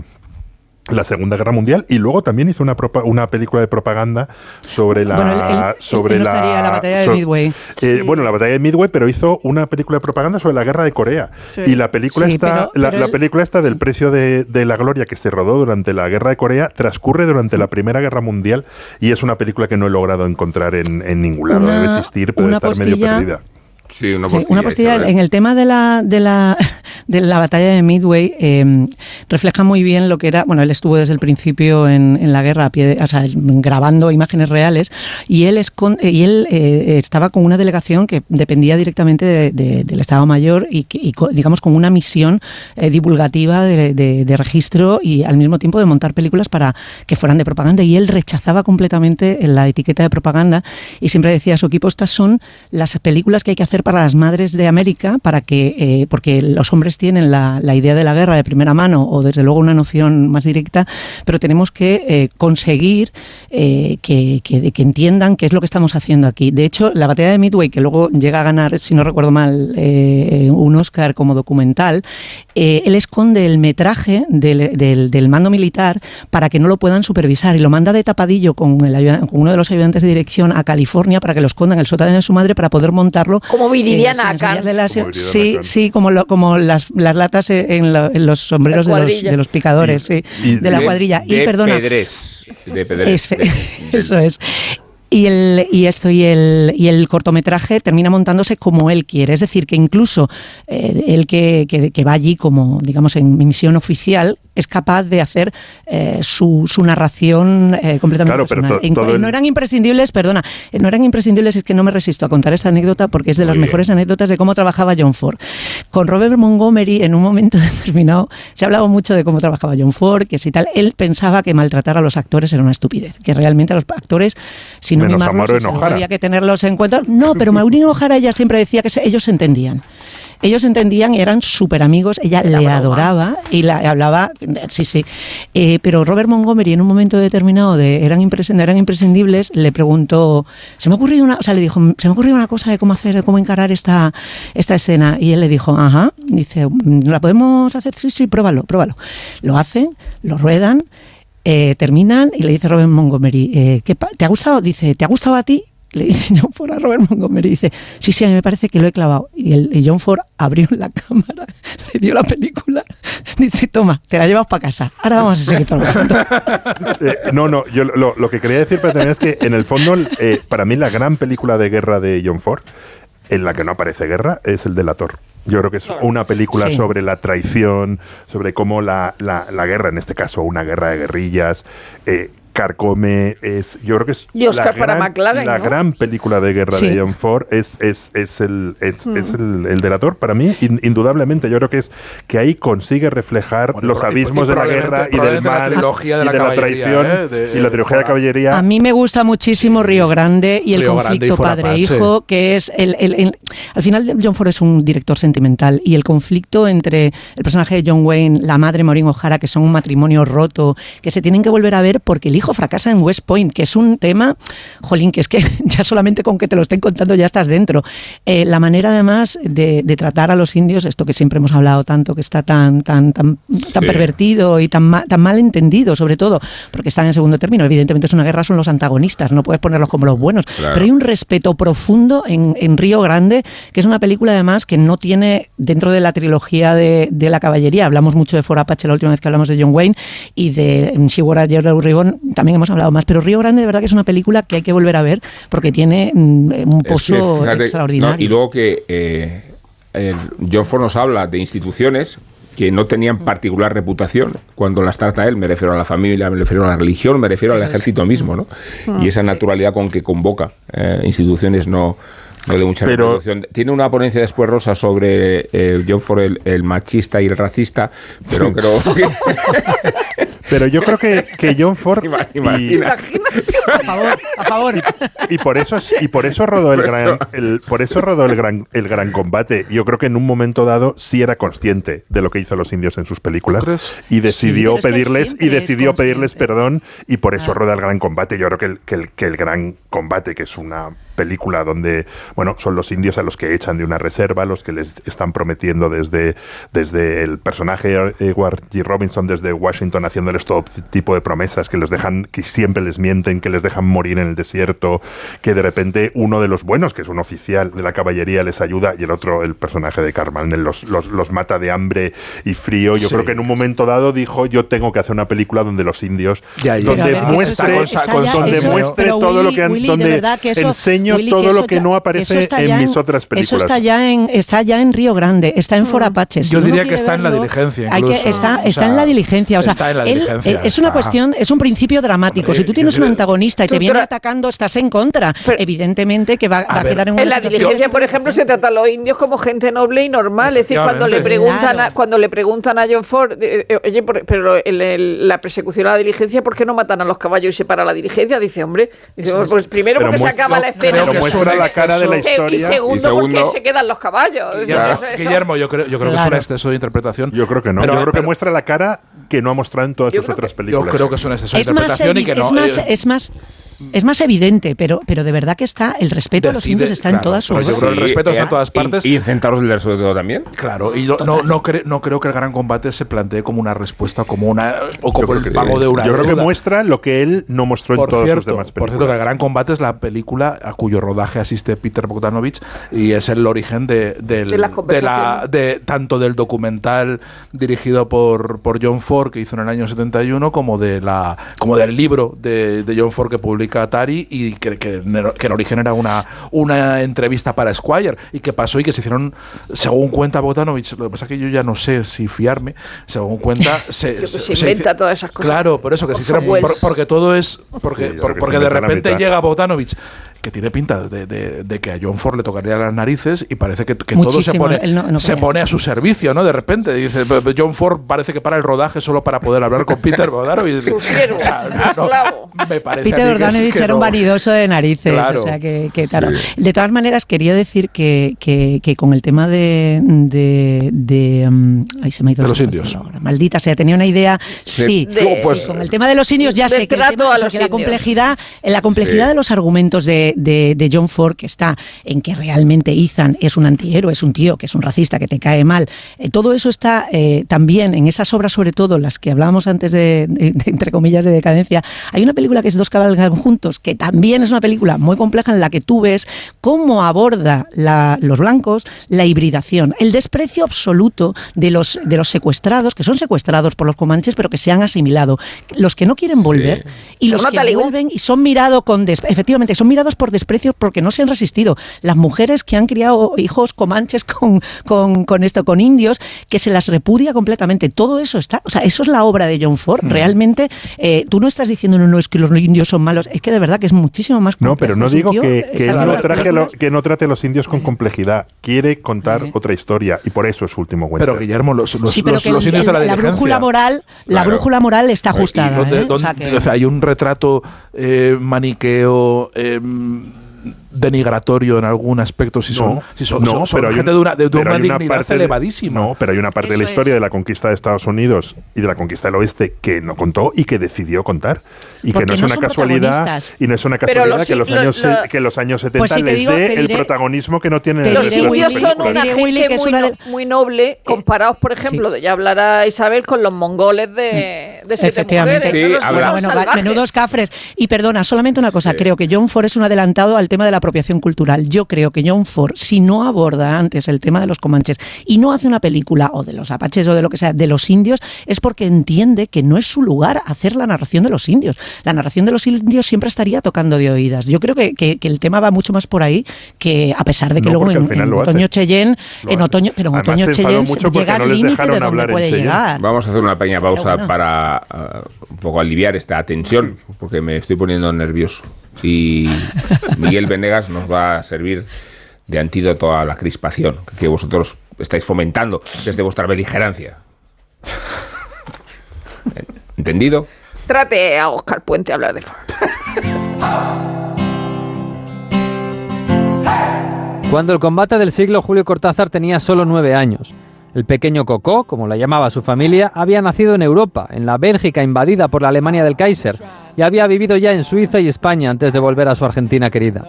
la Segunda Guerra Mundial y luego también hizo una, una película de propaganda sobre la Bueno, sobre no la, batalla de so- Midway. eh, Bueno, la batalla de Midway, pero hizo una película de propaganda sobre la guerra de Corea. Sí. Y la película Sí, está, la, película está del precio de, de la gloria que se rodó durante la guerra de Corea, transcurre durante la Primera Guerra Mundial y es una película que no he logrado encontrar en, en ningún lado. Una- Debe existir, una estar medio perdida. Sí, una Sí, postilla. una postilla Isabel. en el tema de la, de la, de la batalla de Midway eh, refleja muy bien lo que era, bueno, él estuvo desde el principio en, en la guerra, a pie de- o sea, grabando imágenes reales y él, escon- y él eh, estaba con una delegación que dependía directamente de- de- del Estado Mayor y, que- y co- digamos con una misión eh, divulgativa de registro y al mismo tiempo de montar películas para que fueran de propaganda y él rechazaba completamente la etiqueta de propaganda y siempre decía a su equipo, estas son las películas que hay que hacer para las madres de América, para que, eh, porque los hombres tienen la, idea de la guerra de primera mano o desde luego una noción más directa, pero tenemos que eh, conseguir eh, que, que- entiendan qué es lo que estamos haciendo aquí. De hecho, la batalla de Midway, que luego llega a ganar, si no recuerdo mal, un Oscar como documental, él esconde el metraje del, del- mando militar para que no lo puedan supervisar y lo manda de tapadillo con, el con uno de los ayudantes de dirección a California para que lo esconda en el sótano de su madre para poder montarlo. Viridiana Viridiana sí, Khan. sí, como, lo- como las, las latas en, lo- en los sombreros de los, cuadrilla. de los picadores, sí, y de la De- cuadrilla. Y de perdona, Pedrés, de Pedrés, es eso es. Y, el, y esto y el, y el cortometraje termina montándose como él quiere. Es decir, que incluso eh, él que, que- que va allí como, digamos, en misión oficial, es capaz de hacer eh, su, su narración eh, completamente Claro, pero personal. todo el- No eran imprescindibles, perdona, eh, no eran imprescindibles, es que no me resisto a contar esta anécdota porque es de las bien. mejores anécdotas de cómo trabajaba John Ford. Con Robert Montgomery, en un momento determinado, se ha hablado mucho de cómo trabajaba John Ford, que si tal, él pensaba que maltratar a los actores era una estupidez, que realmente a los actores, si Menos había que tenerlos en cuenta. No, pero Maureen O'Hara ella siempre decía que ellos se entendían. Ellos entendían y eran súper amigos, ella le broma. adoraba y la hablaba, sí, sí. Eh, pero Robert Montgomery en un momento determinado de eran, imprescindibles, eran imprescindibles, le preguntó, se me ha ocurrido una, o sea, le dijo, se me ha ocurrido una cosa de cómo hacer, de cómo encarar esta, esta escena. Y él le dijo, ajá, dice, ¿la podemos hacer? Sí, sí, pruébalo, pruébalo. Lo hacen, lo ruedan, eh, terminan y le dice Robert Montgomery, eh, ¿qué pa- ¿te ha gustado? Dice, ¿te ha gustado a ti? Le dice John Ford a Robert Montgomery, dice, sí, sí, a mí me parece que lo he clavado. Y, el, y John Ford abrió la cámara, le dio la película, dice, toma, te la llevas para casa, ahora vamos a seguir trabajando. Eh, no, no, yo lo, lo que quería decir también es que en el fondo, eh, para mí la gran película de guerra de John Ford, en la que no aparece guerra, es el Delator. Yo creo que es una película Sí. sobre la traición, sobre cómo la, la- la guerra, en este caso una guerra de guerrillas, eh, carcome, es, yo creo que es Y Oscar la, para gran, McLaren, la ¿no? gran película de guerra Sí. de John Ford, es, es, es el, es, Mm. es el, el delator para mí, in- indudablemente. Yo creo que es que ahí consigue reflejar Bueno, los y- abismos y de la guerra y del la mal trilogía de y la de la caballería, traición ¿eh? De- y la trilogía de caballería. A mí me gusta muchísimo Río Grande y el Río conflicto padre-hijo, que es el, el- el- Al final, John Ford es un director sentimental y el conflicto entre el personaje de John Wayne, la madre Maureen O'Hara, que son un matrimonio roto, que se tienen que volver a ver porque el hijo fracasa en West Point, que es un tema, jolín, que es que ya solamente con que te lo estén contando ya estás dentro. Eh, la manera además de, de tratar a los indios, esto que siempre hemos hablado tanto, que está tan, tan, tan, tan Sí. pervertido y tan, ma- tan mal entendido, sobre todo, porque están en segundo término. Evidentemente es una guerra, son los antagonistas, no puedes ponerlos como los buenos. Claro. Pero hay un respeto profundo en, en Río Grande, que es una película además que no tiene dentro de la trilogía de, de la caballería. Hablamos mucho de For Apache la última vez que hablamos de John Wayne y de Shigora Yellow Ribbon también hemos hablado más. Pero Río Grande de verdad que es una película que hay que volver a ver porque tiene mm, un pozo fíjate, extraordinario. ¿no? Y luego que eh, el John Ford nos habla de instituciones que no tenían particular reputación cuando las trata él, me refiero a la familia, me refiero a la religión, me refiero al es. ejército mismo, ¿no? Mm. Y esa naturalidad con que convoca eh, instituciones no, no de mucha Pero- reputación. Tiene una ponencia después, Rosa, sobre eh, John Ford, el, el machista y el racista, pero creo que... Pero yo creo que, que John Ford Ima- y- imagina. A favor, a favor. y por eso es- y por eso rodó el Por gran eso. el, por eso rodó el gran el gran combate yo creo que en un momento dado sí era consciente de lo que hizo los indios en sus películas y decidió pedirles y decidió pedirles perdón y por eso Ah. roda el gran combate yo creo que el, que el que el gran combate que es una película donde bueno son los indios a los que echan de una reserva los que les están prometiendo desde desde el personaje Edward G. Robinson desde Washington haciéndoles todo tipo de promesas que les dejan que siempre les mienten que les dejan morir en el desierto que de repente uno de los buenos que es un oficial de la caballería les ayuda y el otro el personaje de Carmel los, los, los mata de hambre y frío yo Sí. creo que en un momento dado dijo yo tengo que hacer una película donde los indios Ya, ya, donde muestre está- está ya- donde eso- muestre todo lo que han- Willy, de donde verdad que eso- enseño Willy, todo eso lo que ya- no eso aparece está en ya mis otras Eso películas está ya en está ya en Río Grande, está en For Apache. Si Yo diría que está en la diligencia, hay que- incluso. está, O está sea, en la diligencia. O sea, está en la él, diligencia, eh, es una está. cuestión, es un principio dramático. Hombre, si tú tienes un creo- antagonista y te viene atacando, estás en contra. Evidentemente que va, va a, ver, quedar en una En la diligencia, por ejemplo, se trata a los indios como gente noble y normal. Es decir, cuando le preguntan, Claro. a, cuando le preguntan a John Ford, eh, eh, oye, por- pero el- la persecución a la diligencia, ¿por qué no matan a los caballos y se para la diligencia? Dice, hombre, dice, pues primero Pero porque se acaba la yo creo que muestra un la cara de la Y historia segundo, Y segundo- porque se quedan los caballos. Guillermo, Guillermo, yo creo, yo creo que es un Claro. exceso de interpretación. yo creo que no Pero- yo creo que pero- muestra la cara que no ha mostrado en todas Yo sus otras Yo películas creo que es un exceso de interpretación y que no. es, más, eh, es, más, es más evidente, pero, pero de verdad que está el respeto a los Decide- indios está en claro, todas sus yo creo que el respeto está en eh, todas y- partes. Y, en Centauros del Sur todo también. Claro, y no, no, no, cre- no creo que el gran combate se plantee como una respuesta, como una o Yo como el que pago sí. de una yo creo que muestra lo que él no mostró en por todas cierto, sus demás por películas cierto, que el Gran Combate es la película a cuyo rodaje asiste Peter Bogdanovich y es el origen de, del- De las de la, de tanto del documental dirigido por, por John Ford que hizo en el año 71 como de la como del libro de, de John Ford que publica Atari y que, que, que el origen era una, una entrevista para Squire. Y que pasó y que se hicieron según cuenta Bogdanovich lo que pasa es que yo ya no sé si fiarme según cuenta se, inventa todas esas cosas. claro por eso que se hicieron por- porque todo es porque, Sí, por- porque de repente llega Bogdanovich que tiene pinta de, de- de que a John Ford le tocaría las narices y parece que, que todo se pone, no- no se pone a su servicio, ¿no? De repente dice, "B- b- John Ford parece que para el rodaje solo para poder hablar con Peter Bogdanovich. Su siervo, su esclavo. me parece Peter Bogdanovich que era un no. vanidoso de narices, Claro. o sea que, que claro. Sí. De todas maneras, quería decir que, que, que con el tema de... de, de, mm, ay, se me ha ido De los indios. ahora. Maldita sea, tenía una idea, sí. De- pues, Sí, con el tema de los indios ya sé que, el tema- a o sea, los que la complejidad, en la complejidad Sí. de los argumentos de, de- de John Ford, que está en que realmente Ethan es un antihéroe, es un tío que es un racista, que te cae mal, eh, todo eso está eh, también en esas obras, sobre todo las que hablábamos antes de, de- de, entre comillas, de decadencia. Hay una película que es Dos cabalgan juntos, que también es una película muy compleja en la que tú ves cómo aborda la- los blancos la hibridación, el desprecio absoluto de los, de los secuestrados, que son secuestrados por los comanches, pero que se han asimilado. Los que no quieren volver y los Una que vuelven y son mirados con efectivamente son mirados por por desprecio porque no se han resistido. Las mujeres que han criado hijos comanches con, con, con esto, con indios, que se las repudia completamente. Todo eso está, o sea, eso es la obra de John Ford. Hmm. Realmente, eh, tú no estás diciendo, no, no, es que los indios son malos, es que de verdad que es muchísimo más No, pero no complejo. Digo que, que no, películas- traje a lo- que no trate a los indios con complejidad. Quiere contar otra historia y por eso es su último western. Pero Guillermo, los, los, Sí, pero los- que los el- indios de la diligencia. brújula moral, la Claro. brújula moral está ajustada. donde- ¿eh? O sea que- o sea, hay un retrato eh, maniqueo. Eh, denigratorio en algún aspecto si son, No, si son, no, son- son pero hay gente un- de una, de, una una dignidad parte de- elevadísima. No, pero hay una parte de la Eso historia es. de la conquista de Estados Unidos y de la conquista del oeste que no contó y que decidió contar. Y Porque que no es no una casualidad y no es una casualidad los que, los lo- años, lo- que los años 70 Pues te les digo- dé el diré- protagonismo que no tienen te el Los indios son una gente muy, una muy noble comparados, por ejemplo, de ya hablará Isabel con los mongoles de, de siete Efectivamente. mujeres. Sí, Bueno, menudos cafres. Y perdona, solamente una cosa, creo que John Ford es un adelantado al tema de la apropiación cultural. Yo creo que John Ford, si no aborda antes el tema de los comanches y no hace una película o de los apaches o de lo que sea, de los indios, es porque entiende que no es su lugar hacer la narración de los indios. La narración de los indios siempre estaría tocando de oídas. Yo creo que, que- que el tema va mucho más por ahí que a pesar de que No, luego en, otoño Cheyenne, en otoño, pero en Además, otoño Cheyenne llega no al límite dejaron de donde puede llegar. Vamos a hacer una pequeña pausa bueno. para ah, un poco aliviar esta tensión, porque me estoy poniendo nervioso. Y Miguel Venegas nos va a servir de antídoto a la crispación que vosotros estáis fomentando desde vuestra beligerancia. ¿Entendido? Trate a Oscar Puente a hablar de. Cuando el combate del siglo Julio Cortázar tenía solo nueve años. El pequeño Cocó, como la llamaba su familia, había nacido en Europa, en la Bélgica invadida por la Alemania del Kaiser, y había vivido ya en Suiza y España antes de volver a su Argentina querida.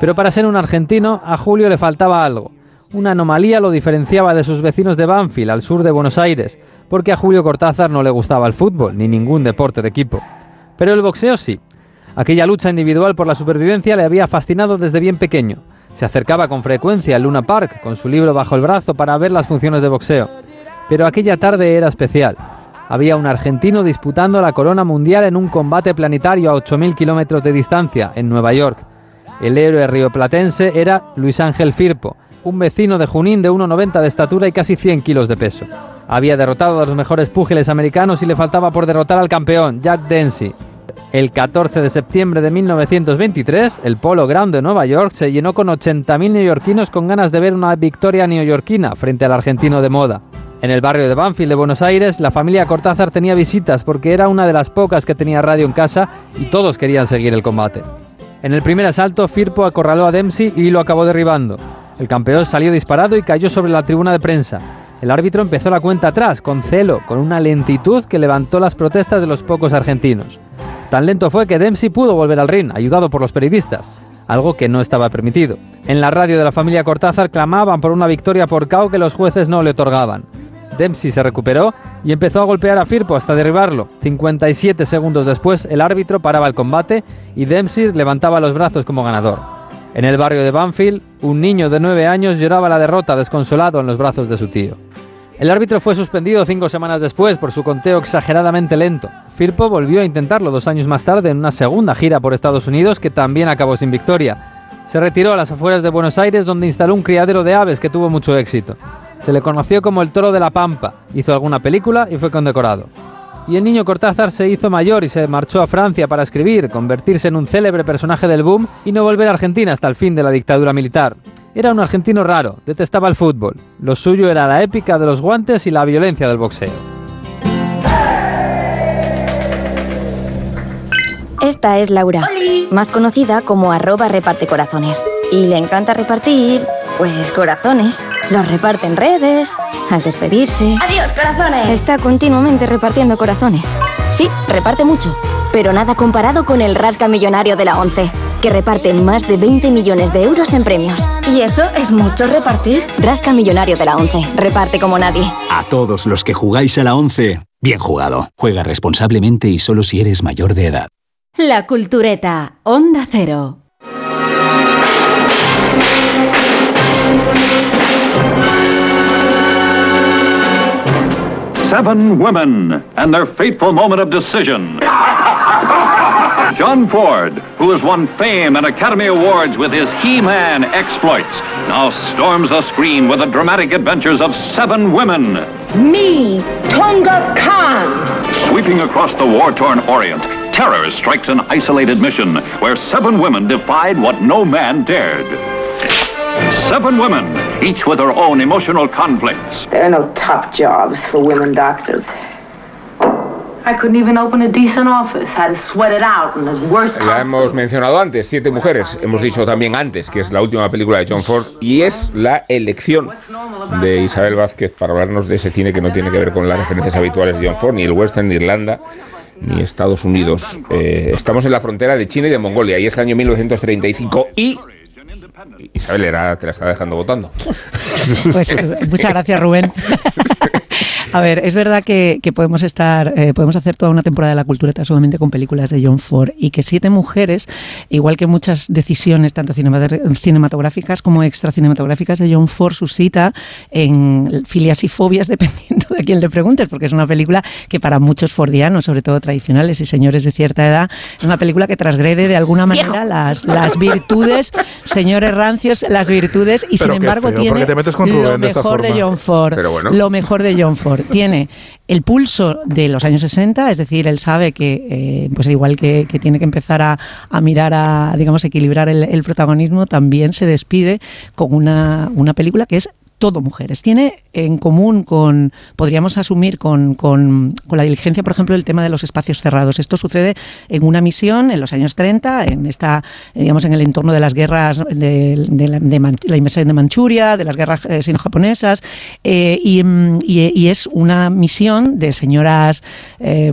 Pero para ser un argentino, a Julio le faltaba algo. Una anomalía lo diferenciaba de sus vecinos de Banfield, al sur de Buenos Aires, porque a Julio Cortázar no le gustaba el fútbol, ni ningún deporte de equipo. Pero el boxeo sí. Aquella lucha individual por la supervivencia le había fascinado desde bien pequeño. Se acercaba con frecuencia al Luna Park con su libro bajo el brazo para ver las funciones de boxeo. Pero aquella tarde era especial. Había un argentino disputando la corona mundial en un combate planetario a 8.000 kilómetros de distancia, en Nueva York. El héroe rioplatense era Luis Ángel Firpo, un vecino de Junín de 1,90 de estatura y casi 100 kilos de peso. Había derrotado a los mejores púgiles americanos y le faltaba por derrotar al campeón, Jack Dempsey. El 14 de septiembre de 1923, el Polo Ground de Nueva York se llenó con 80.000 neoyorquinos con ganas de ver una victoria neoyorquina frente al argentino de moda. En el barrio de Banfield de Buenos Aires, la familia Cortázar tenía visitas porque era una de las pocas que tenía radio en casa y todos querían seguir el combate. En el primer asalto, Firpo acorraló a Dempsey y lo acabó derribando. El campeón salió disparado y cayó sobre la tribuna de prensa. El árbitro empezó la cuenta atrás, con celo, con una lentitud que levantó las protestas de los pocos argentinos. Tan lento fue que Dempsey pudo volver al ring, ayudado por los periodistas, algo que no estaba permitido. En la radio de la familia Cortázar clamaban por una victoria por KO que los jueces no le otorgaban. Dempsey se recuperó y empezó a golpear a Firpo hasta derribarlo. 57 segundos después, el árbitro paraba el combate y Dempsey levantaba los brazos como ganador. En el barrio de Banfield, un niño de 9 años lloraba la derrota desconsolado en los brazos de su tío. El árbitro fue suspendido cinco semanas después por su conteo exageradamente lento. Firpo volvió a intentarlo dos años más tarde en una segunda gira por Estados Unidos que también acabó sin victoria. Se retiró a las afueras de Buenos Aires donde instaló un criadero de aves que tuvo mucho éxito. Se le conoció como el toro de la pampa, hizo alguna película y fue condecorado. Y el niño Cortázar se hizo mayor y se marchó a Francia para escribir, convertirse en un célebre personaje del boom y no volver a Argentina hasta el fin de la dictadura militar. Era un argentino raro, detestaba el fútbol. Lo suyo era la épica de los guantes y la violencia del boxeo. Esta es Laura, más conocida como arroba reparte corazones. Y le encanta repartir, pues corazones. Los reparte en redes, al despedirse. ¡Adiós, corazones! Está continuamente repartiendo corazones. Sí, reparte mucho, pero nada comparado con el rasca millonario de la ONCE, que reparte más de 20 millones de euros en premios. ¿Y eso es mucho repartir? Rasca millonario de la ONCE, reparte como nadie. A todos los que jugáis a la 11, bien jugado. Juega responsablemente y solo si eres mayor de edad. La Cultureta, Onda Cero. Seven women and their fateful moment of decision. John Ford, who has won fame and Academy Awards with his He-Man exploits, now storms the screen with the dramatic adventures of seven women. Me, Tonga Khan. Sweeping across the war-torn Orient, terror strikes an isolated mission where seven women defied what no man dared. Seven women, each with her own emotional conflicts. There are no top jobs for women doctors. La hemos mencionado antes, Siete Mujeres. Hemos dicho también antes que es la última película de John Ford y es la elección de Isabel Vázquez para hablarnos de ese cine que no tiene que ver con las referencias habituales de John Ford, ni el western, ni Irlanda, ni Estados Unidos. Eh, estamos en la frontera de China y de Mongolia y es el año 1935 y... Isabel, era, te la está dejando votando. Pues muchas gracias, Rubén. A ver, es verdad que, que podemos estar, eh, podemos hacer toda una temporada de la cultureta solamente con películas de John Ford y que Siete Mujeres, igual que muchas decisiones tanto cinema- cinematográficas como extracinematográficas de John Ford, suscita en filias y fobias dependiendo de a quién le preguntes, porque es una película que para muchos fordianos, sobre todo tradicionales y señores de cierta edad, es una película que transgrede de alguna manera las, las virtudes, señores rancios, las virtudes y Pero sin embargo feo, tiene porque te metes con lo Rubén de esta mejor de. John Ford. Pero bueno. Lo mejor de John Ford. Tiene el pulso de los años 60, es decir, él sabe que, eh, pues igual que, que tiene que empezar a, a mirar a, digamos, equilibrar el, el protagonismo, también se despide con una, una película que es todo mujeres. Tiene en común con, podríamos asumir, con, con, con la diligencia, por ejemplo, el tema de los espacios cerrados. Esto sucede en una misión en los años 30, en esta, eh, digamos, en el entorno de las guerras de, de la, de la invasión de Manchuria, de las guerras eh, sino-japonesas, eh, y, mm, y- es una misión de señoras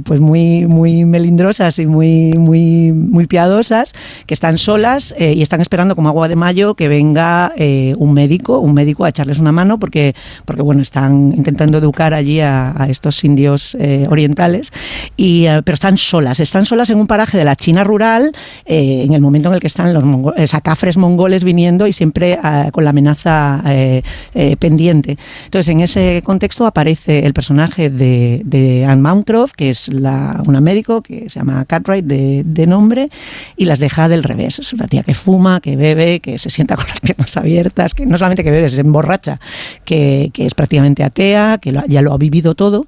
pues muy, muy melindrosas y muy, muy, muy piadosas que están solas y están esperando como agua de mayo que venga un médico, un médico a echarles una mano porque, porque bueno, están intentando educar allí a, a estos indios eh, orientales, y, eh, pero están solas, están solas en un paraje de la China rural eh, en el momento en el que están los mongo- eh, sacafres mongoles viniendo y siempre ah, con la amenaza eh, eh, pendiente. Entonces, en ese contexto aparece el personaje de, de Anne Mountcroft, que es la, una médico que se llama Cartwright de, de nombre, y las deja del revés. Es una tía que fuma, que bebe, que se sienta con las piernas abiertas, que no solamente que bebe, se emborracha, que, es prácticamente atea, que ya lo ha vivido todo.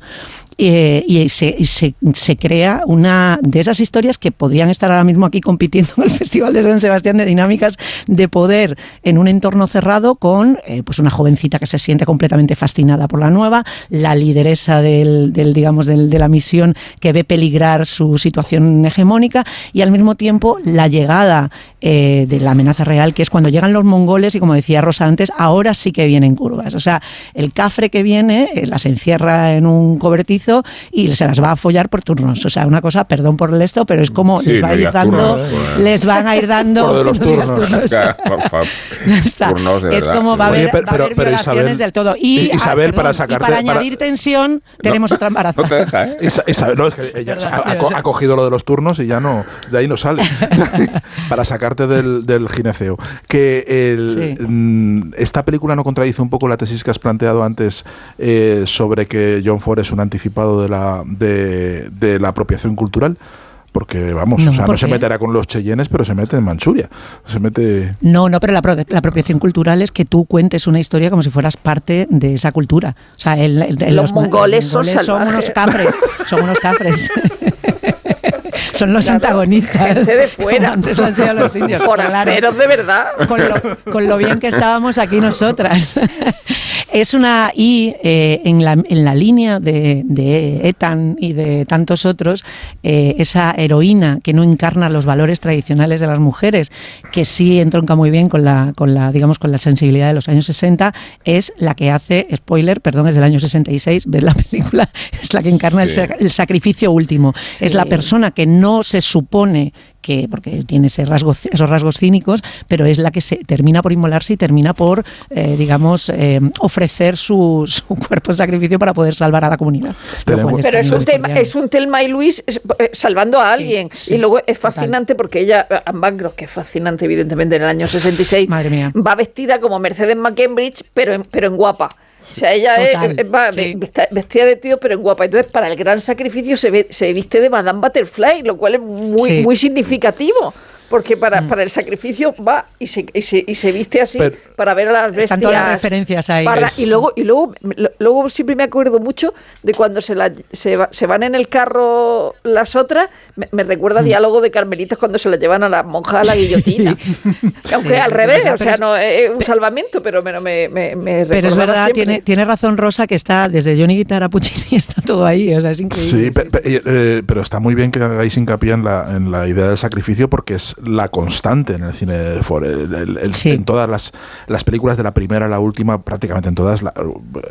Eh, y se, se- crea una de esas historias que podrían estar ahora mismo aquí compitiendo en el Festival de San Sebastián de dinámicas de poder en un entorno cerrado con eh, pues una jovencita que se siente completamente fascinada por la nueva, la lideresa del, digamos del- de la misión que ve peligrar su situación hegemónica y al mismo tiempo la llegada eh, de la amenaza real que es cuando llegan los mongoles y como decía Rosa antes ahora sí que vienen curvas. O sea el cafre que viene las encierra en un cobertizo y se las va a follar por turnos o sea una cosa perdón por el esto pero es como Sí, les va no a ir dando turnos, bueno. les van a ir dando Por de los no turnos. turnos. Claro, por favor. Ya está. Turnos, de es verdad. como va a Oye, haber, pero- va a haber pero- pero violaciones Isabel- del todo. Y, I- Isabel, ah, para sacarte- y para para- añadir tensión, tenemos otra embarazada. No te deja, ¿eh? Isa- Isabel, no, es que ella ha, ha tío, co- o sea- ha cogido lo de los turnos y ya no, de ahí no sale. Para sacarte del, del gineceo. Que el- Sí. mm, esta película no contradice un poco la tesis que has planteado antes eh, sobre que John Ford es un anticipado de la, de, de la apropiación cultural. Porque, vamos, No, o sea, ¿por no se meterá con los cheyennes, pero se mete en Manchuria. Se mete. No, no, pero la, pro- la apropiación cultural es que tú cuentes una historia como si fueras parte de esa cultura. O sea, el- el- el- Los mongoles son son unos cafres, son unos cafres. Son los Claro, antagonistas. gente de fuera. como antes lo han sido los indios. Forasteros de verdad. Con lo, con lo bien que estábamos aquí nosotras. Es una. Y eh, en, la, en la línea de, de Ethan y de tantos otros, eh, esa heroína que no encarna los valores tradicionales de las mujeres, que sí entronca muy bien con la, con la, digamos, con la sensibilidad de los años 60, es la que hace, spoiler, perdón, es del año 66, ver la película, es la que encarna el, Sí. sac- el sacrificio último. Es la Sí. persona que no se supone que, porque tiene ese rasgo, esos rasgos cínicos, pero es la que se termina por inmolarse y termina por, eh, digamos, eh, ofrecer su, su cuerpo en sacrificio para poder salvar a la comunidad. Pero es muy un, tema, es un Telma y Luis es- eh, salvando a alguien. sí, y luego es total. fascinante porque ella, Anne Bancroft, que es fascinante evidentemente en el año 66, Madre mía. va vestida como Mercedes McCambridge, pero en, pero en guapa. O sea, ella es- sí. vestida, vestida de tío, pero en guapa. Entonces, para el gran sacrificio se, ve- se viste de Madame Butterfly, lo cual es muy, Sí. muy significativo. Porque para, para el sacrificio va y se, y se, y se viste así Pero- para ver a las bestias. Están todas las referencias ahí. Y luego, y luego, lo- luego siempre me acuerdo mucho de cuando se, la- se, va- se van en el carro las otras. Me, me Mm. recuerda diálogos de carmelitas cuando se las llevan a las monjas a la guillotina. Aunque Sí, al revés, verdad, o sea, no es un salvamento, pero me, me, me, me Pero es verdad, siempre. tiene, tiene razón Rosa que está desde Johnny Guitar a Puccini, está todo ahí, o sea, es increíble. Sí, pe- eh, pero está muy bien que hagáis hincapié en la, en la idea del sacrificio porque es la constante en el cine de Ford. El- el- el- En todas las, las películas, de la primera a la última, prácticamente en todas, la-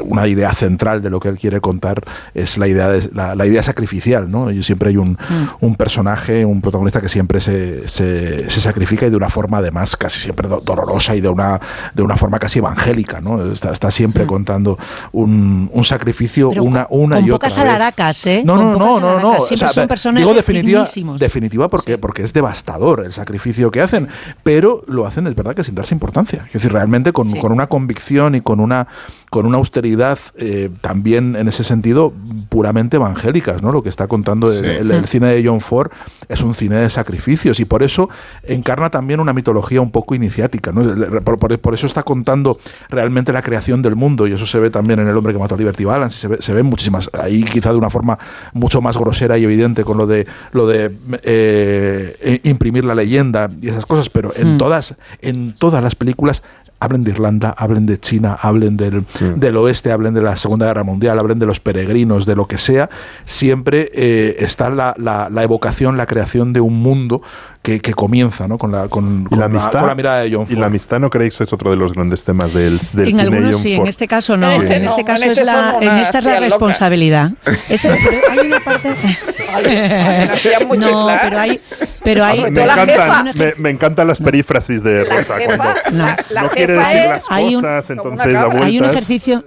una idea central de lo que él quiere contar es la idea, de, la, la idea sacrificial. ¿no? Y siempre hay un, un personaje, un protagonista que siempre se, se, se sacrifica y de una forma además casi siempre do- dolorosa y de una, de una forma casi evangélica. ¿no? Está, está siempre contando un, un sacrificio Pero una, una con y otra pocas alaracas, ¿eh? No, Con no, no, no, no. Siempre son personajes digo definitiva, dignísimos. definitiva porque, porque es devastador el sacrificio que hacen, pero lo hacen, es verdad, que sin darse importancia. Es decir, realmente con, con una convicción y con una, con una austeridad eh, también en ese sentido puramente evangélicas, ¿no? Lo que está contando el, Sí. el- el cine de John Ford es un cine de sacrificios y por eso encarna también una mitología un poco iniciática, ¿no? Por, por- por eso está contando realmente la creación del mundo y eso se ve también en El hombre que mató a Liberty Balance, y se ve, se ve muchísimas, ahí quizá de una forma mucho más grosera y evidente con lo de lo de eh, imprimir la leyenda y esas cosas, pero en Mm. todas, en todas las películas hablen de Irlanda, hablen de China, hablen del, del oeste, hablen de la Segunda Guerra Mundial, hablen de los peregrinos, de lo que sea, siempre eh, está la, la- la evocación, la creación de un mundo que, que comienza ¿no? con, la, con, Y con la amistad, con la mirada de John y Ford. la amistad, ¿no creéis es otro de los grandes temas del, del en cine algunos John sí, en Ford? este caso no. En este en no, este en caso este es la, son en esta es la responsabilidad. Ese- pero hay una parte. no, pero hay, pero hay. me, la encantan, me, me encantan las perífrasis de La Rosa jefa- cuando la- la no quiere decir es- las Hay un- cosas, como entonces da cabra. hay un vueltas. ejercicio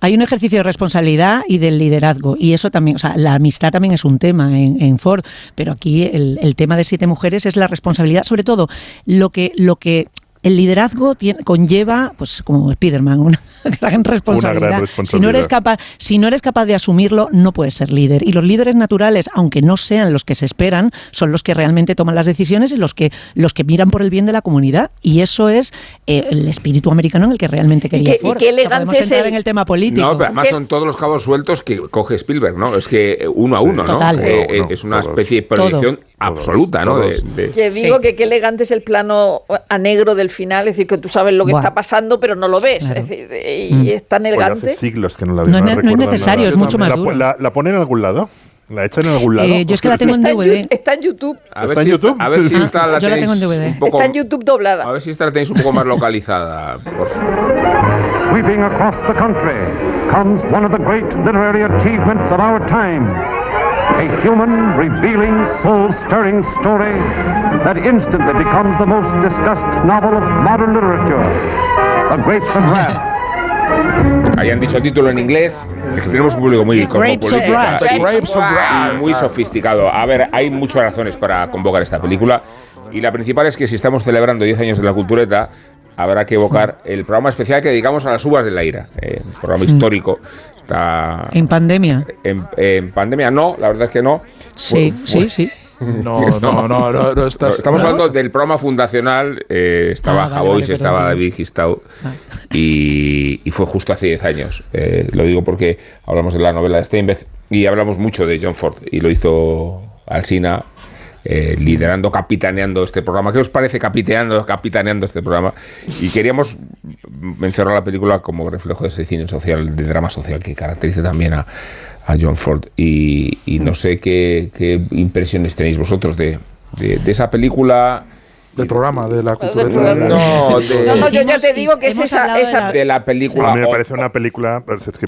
hay un ejercicio de responsabilidad y del liderazgo y eso también o sea la amistad también es un tema en, en Ford pero aquí el, el tema de siete mujeres es la responsabilidad sobre todo lo que lo que el liderazgo tiene- conlleva, pues como Spiderman, una gran responsabilidad. responsabilidad. Si no eres capaz, si no eres capaz de asumirlo, no puedes ser líder. Y los líderes naturales, aunque no sean los que se esperan, son los que realmente toman las decisiones y los que los que miran por el bien de la comunidad. Y eso es eh, el espíritu americano en el que realmente quería qué- y qué O sea, elegante es el- en el tema político. No, pero además son todos los cabos sueltos que coge Spielberg, ¿no? Es que eh, uno a uno, ¿no? Total. Eh, Uno a uno, es una todos. especie de proyección absoluta, ¿no? De- de- Que digo que qué elegante es el plano a negro del final, es decir, que tú sabes lo que Buah. está pasando, pero no lo ves. Claro. Es decir, y Mm. es tan Pues elegante. hace siglos que no la No veo. es ne- no es necesario, nada. es mucho más la, duro. La, la ponen en algún lado? ¿La echan en algún lado? Eh, yo es que la tengo en Está en, DVD. Está en YouTube. A ¿Está ver, en si YouTube? Esta, a ver si esta la Yo la tengo en tenéis DVD. un poco, Está en YouTube doblada. a ver si esta la tenéis un poco más localizada, por favor. Sweeping across the country comes one of the great literary achievements of our time. A human, revealing, soul-stirring story that instantly becomes the most discussed novel of modern literature. The Grapes of Wrath. Hayan dicho el título en inglés. Es que tenemos un público muy Grapes of cosmopolita Wrath. y- Grapes of y muy sofisticado. A ver, hay muchas razones para convocar esta película. Y la principal es que si estamos celebrando 10 años de la cultureta, habrá que evocar el programa especial que dedicamos a las uvas de la ira. eh, un programa histórico. Está En pandemia. en, en pandemia. No, la verdad es que no. Sí, Fue- sí, fue- sí. No, no, no, no, no estás. Estamos no. hablando del programa fundacional. eh, estaba Ah, vale, Javois, vale, estaba perdón, David Gistau. Y, y fue justo hace 10 años. Eh, lo digo porque hablamos de la novela de Steinbeck y hablamos mucho de John Ford. Y lo hizo Alsina. Eh, liderando, capitaneando este programa. ¿Qué os parece capitaneando, capitaneando este programa? Y queríamos mencionar la película como reflejo de ese cine social, de drama social que caracteriza también a, a John Ford. Y, y no sé qué, qué impresiones tenéis vosotros de, de- de esa película. Del programa, de la cultura. No, de, No, no, yo ya te digo que es esa, esa de la película. A mí me parece una película. Es que,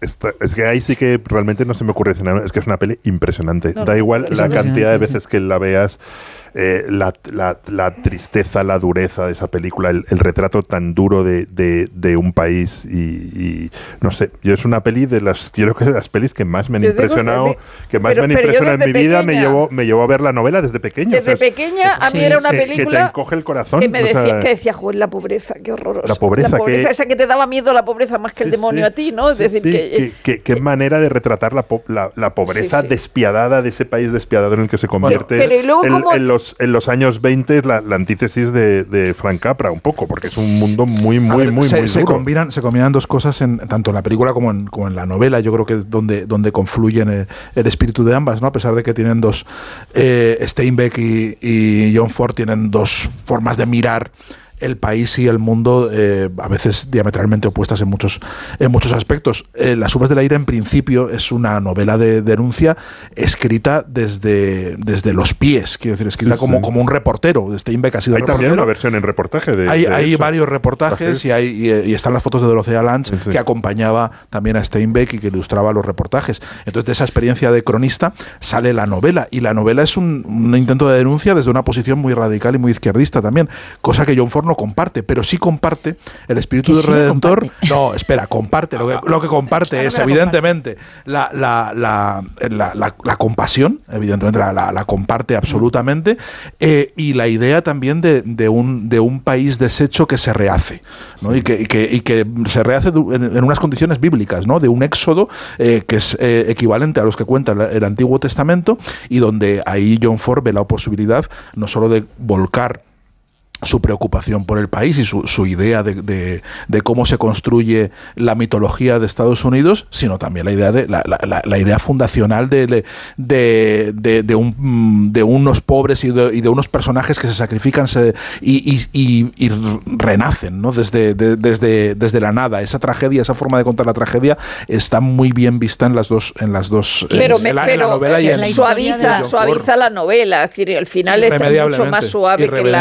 esta- es que ahí sí que realmente no se me ocurre decir nada. Es que es una peli impresionante. No, da igual la cantidad de veces que la veas. Eh, la, la- la tristeza, la dureza de esa película, el, el retrato tan duro de, de- de un país y, y no sé, yo es una peli de las, yo creo que de las pelis que más me han Yo que impresionado, que más pero- me han pero impresionado en mi desde vida, me pequeña- llevó, me llevó a ver la novela desde pequeño. Desde o sea, es- pequeña a mí era una que- que te película encoge el corazón, que me o sea, decía, que decía, joder, la pobreza, qué horroroso. La pobreza, que- esa que te daba miedo la pobreza más que el Sí, demonio sí. a ti, ¿no? Es Sí, decir, sí, que, qué- qué- manera de retratar la, po- la, la pobreza Sí, sí. despiadada de ese país despiadado en el que se convierte pero ¿y luego en, en los, en los años 20 es la, la antítesis de, de Frank Capra un poco, porque es un mundo muy, muy, ver, muy, se, muy se duro. combinan, se combinan dos cosas en, tanto en la película como en, como en la novela. Yo creo que es donde, donde confluyen el, el espíritu de ambas, ¿no? A pesar de que tienen dos. eh, Steinbeck y, y John Ford tienen dos formas de mirar el país y el mundo eh, a veces diametralmente opuestas en muchos en muchos aspectos. Eh, Las uvas del aire en principio es una novela de denuncia escrita desde, desde los pies, quiero decir, escrita Sí, como, sí. como un reportero. Steinbeck ha sido Hay también reportero. una versión en reportaje de Hay, de hay varios reportajes y, hay, y, y están las fotos de Dorothea Lange que acompañaba también a Steinbeck y que ilustraba los reportajes. Entonces, de esa experiencia de cronista sale la novela. Y la novela es un, un intento de denuncia desde una posición muy radical y muy izquierdista también, cosa que John Ford no comparte, pero sí comparte el espíritu del sí Redentor. No, espera, comparte. Lo que, lo que comparte es, que la evidentemente, la, la, la, la- compasión, evidentemente la, comparte absolutamente, eh, y la idea también de, de un, de un país deshecho que se rehace, ¿no? y, que, y que- y que se rehace en, en unas condiciones bíblicas, ¿no? de un éxodo eh, que es eh, equivalente a los que cuenta el, el Antiguo Testamento, y donde ahí John Ford ve la posibilidad no solo de volcar su preocupación por el país y su, su idea de, de- de cómo se construye la mitología de Estados Unidos, sino también la idea de la, la- idea fundacional de, de, de- de un- mm, de unos pobres y de, y de unos personajes que se sacrifican se- y, y- y- y renacen ¿no? desde, de- desde, desde la nada. Esa tragedia, esa forma de contar la tragedia está muy bien vista en las dos, en las dos pero, en me- la, en la pero, novela y en suaviza, suaviza la novela, es decir, el final está mucho más suave que la.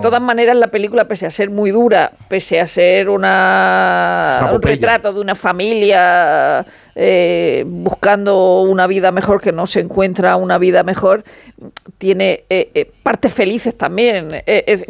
De todas maneras, la película, pese a ser muy dura, pese a ser una, un retrato de una familia eh, buscando una vida mejor que no se encuentra una vida mejor, tiene eh, eh, partes felices también.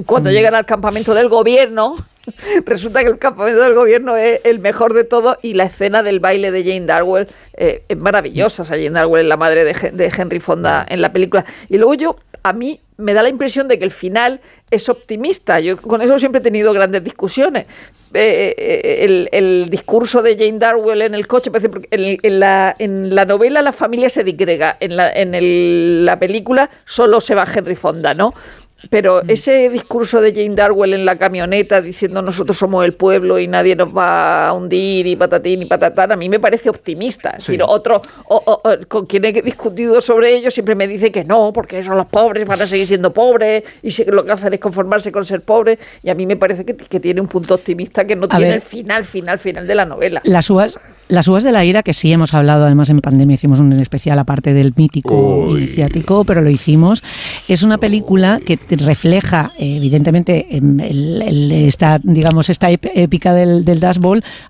Cuando llegan al campamento del gobierno, resulta que el campamento del gobierno es el mejor de todo y la escena del baile de Jane Darwell es maravillosa. O sea, Jane Darwell es la madre de, de Henry Fonda en la película. Y luego yo, a mí me da la impresión de que el final es optimista. Yo con eso siempre he tenido grandes discusiones. Eh, eh, el, discurso de Jane Darwell en el coche, en, la, novela la familia se disgrega, en la, la película solo se va Henry Fonda, ¿no? Pero ese discurso de Jane Darwell en la camioneta diciendo nosotros somos el pueblo y nadie nos va a hundir y patatín y patatán, a mí me parece optimista. Es Sí. decir, otro, o- o- o- con quien he discutido sobre ello siempre me dice que no, porque son los pobres, van a seguir siendo pobres y si lo que hacen es conformarse con ser pobres. Y a mí me parece que, que tiene un punto optimista que no A tiene ver. el final, final, final de la novela. Las uvas, las uvas de la ira, que sí hemos hablado, además en pandemia hicimos un especial aparte del mítico Uy. iniciático, pero lo hicimos. Es una película que refleja, evidentemente, em, el- el- esta, digamos, esta ép- épica del, del